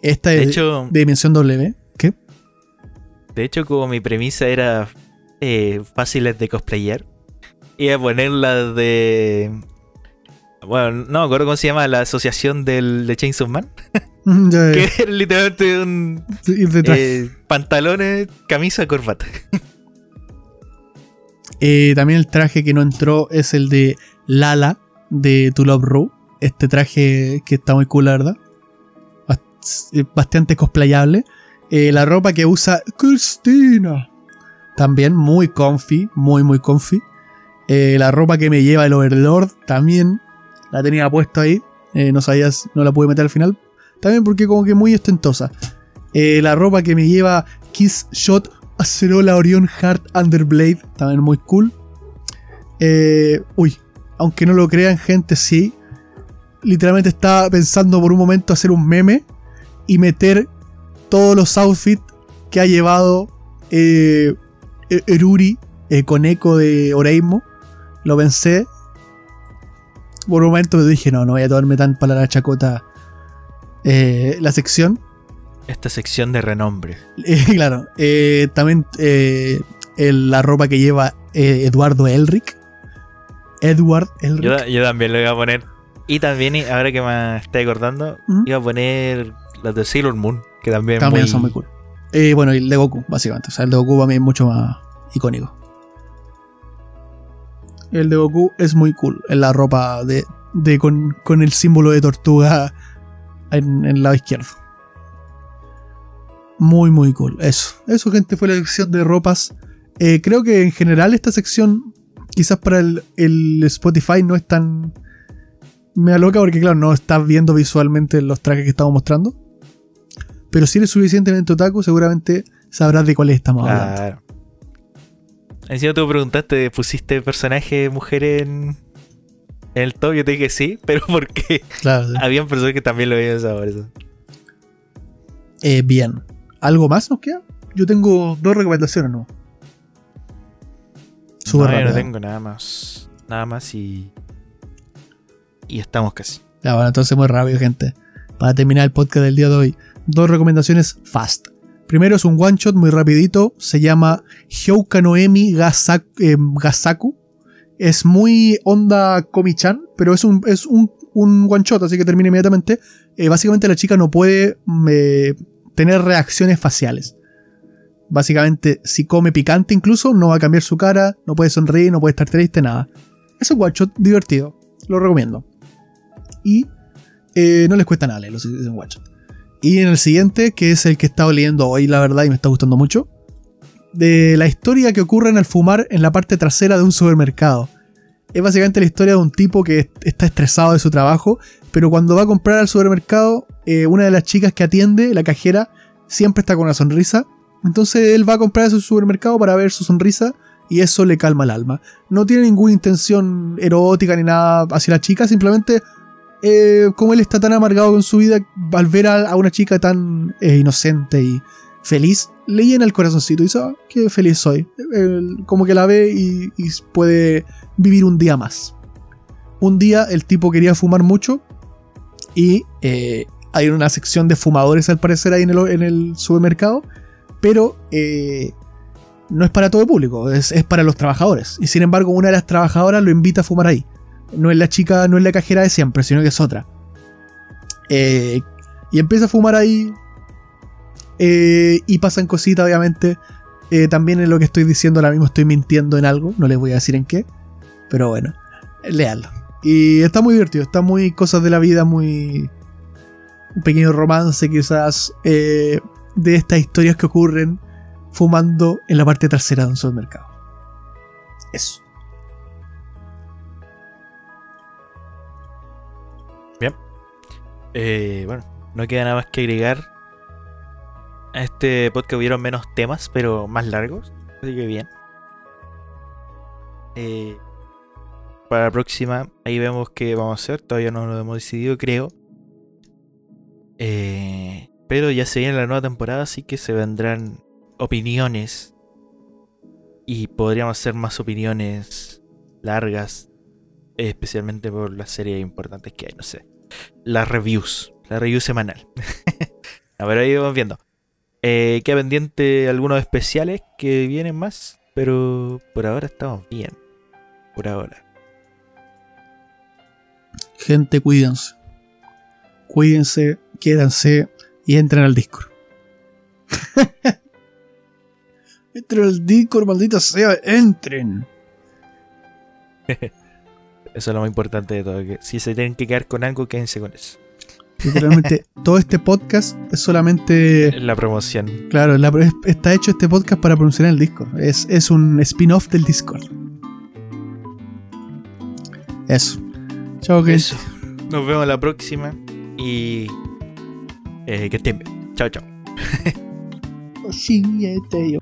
esta De de, hecho, de Dimensión W. ¿Qué? de hecho, como mi premisa era eh, fáciles de cosplayar, iba a poner la de. Bueno, no me acuerdo cómo se llama, la asociación del, de Chainsaw Man. Ya, Que era literalmente un. detrás. eh, pantalones, camisa, corbata. Eh, también el traje que no entró es el de Lala de To Love Ru. Este traje que está muy cool, la verdad. Eh, Bastante cosplayable. Eh, la ropa que usa Cristina. También muy comfy, muy muy comfy. Eh, la ropa que me lleva el Overlord también la tenía puesto ahí. Eh, no sabías, no la pude meter al final. También porque como que muy ostentosa. Eh, la ropa que me lleva Kiss Shot Acerola Orion Heart Underblade. También muy cool. Eh, uy, aunque no lo crean, gente, sí. Literalmente estaba pensando por un momento hacer un meme y meter todos los outfits que ha llevado E- Eruri con eco de Oreimo. Lo pensé. Por un momento pero dije, no, no voy a tomarme tan para la chacota eh, la sección. Esta sección de renombre. Eh, claro, eh, también eh, el- la ropa que lleva eh, Eduardo Elric. Edward Elric. Yo, yo también lo iba a poner. Y también, ahora que me estoy acordando, ¿Mm? iba a poner las de Sailor Moon, que también, También muy, son muy cool. Bueno, y el de Goku, básicamente. O sea, el de Goku para mí es mucho más icónico. El de Goku es muy cool. En la ropa de, de con, con el símbolo de tortuga en, el lado izquierdo. Muy, muy cool. Eso. Eso, gente, fue la sección de ropas. Eh, creo que en general esta sección, quizás para el, Spotify no es tan... Me aloca porque, claro, no estás viendo visualmente los trajes que estamos mostrando. Pero si eres suficientemente otaku, seguramente sabrás de cuáles estamos hablando. Encima tú preguntaste, ¿pusiste personaje mujer en, En el top yo te dije sí, pero porque Claro. habían personas que también lo habían usado por eso. Eh, bien. ¿Algo más nos queda? Yo tengo dos recomendaciones, ¿no? Súper no, yo no tengo nada más. Nada más y. Y estamos casi. Ya, bueno, entonces muy rápido, gente. Para terminar el podcast del día de hoy, dos recomendaciones fast. Primero es un one shot muy rapidito. Se llama Hyouka Noemi Gasaku. eh, Gasaku. Es muy onda Komi-chan, pero es un, es un, one shot, así que termina inmediatamente. Eh, básicamente la chica no puede eh, tener reacciones faciales. Básicamente, si come picante incluso, no va a cambiar su cara, no puede sonreír, no puede estar triste, nada. Es un one shot divertido. Lo recomiendo. Y no les cuesta nada leerlo es un one shot. Y en el siguiente, que es el que he estado leyendo hoy, la verdad, y me está gustando mucho, de la historia que ocurre en el fumar en la parte trasera de un supermercado. Es básicamente la historia de un tipo que est- está estresado de su trabajo, pero cuando va a comprar al supermercado, eh, una de las chicas que atiende, la cajera, siempre está con una sonrisa. Entonces él va a comprar a su supermercado para ver su sonrisa y eso le calma el alma. No tiene ninguna intención erótica ni nada hacia la chica, simplemente eh, como él está tan amargado con su vida, al ver a, una chica tan eh, inocente y feliz, le llena el corazoncito y dice, "Ah, qué feliz soy. Como que la ve y, puede vivir un día más. Un día el tipo quería fumar mucho y eh, hay una sección de fumadores al parecer ahí en el, supermercado, pero eh, no es para todo el público, es para los trabajadores. Y sin embargo una de las trabajadoras lo invita a fumar ahí no es la chica, no es la cajera de siempre, sino que es otra. Eh, y empieza a fumar ahí. eh, y pasan cositas, obviamente. Eh, también en lo que estoy diciendo ahora mismo estoy mintiendo en algo. No les voy a decir en qué. Pero bueno, leanlo. Y está muy divertido. Está muy cosas de la vida, muy. Un pequeño romance, quizás. de estas historias que ocurren fumando en la parte trasera de un supermercado. Eso. Eh, bueno, no queda nada más que agregar. A este podcast hubieron menos temas, pero más largos. Así que bien. Eh, para la próxima, ahí vemos qué vamos a hacer. Todavía no lo hemos decidido, creo. Eh, pero ya se viene la nueva temporada, así que se vendrán opiniones. Y podríamos hacer más opiniones largas. especialmente por las series importantes que hay, no sé las reviews, la review semanal. a ver, ahí vamos viendo. Eh, queda pendiente algunos especiales que vienen más, pero por ahora estamos bien. Por ahora. Gente, cuídense. Cuídense, quédense y entren al Discord. entren al Discord, maldita sea, entren. Eso es lo más importante de todo. Que si se tienen que quedar con algo, quédense con eso. Literalmente, todo este podcast es solamente. La promoción. Claro, la- es- está hecho este podcast para promocionar el Discord. Es, es un spin-off del Discord. Eso. Chao, gente. Eso. Nos vemos la próxima. Y eh, que estén bien. Chao, chao. Sí, este yo.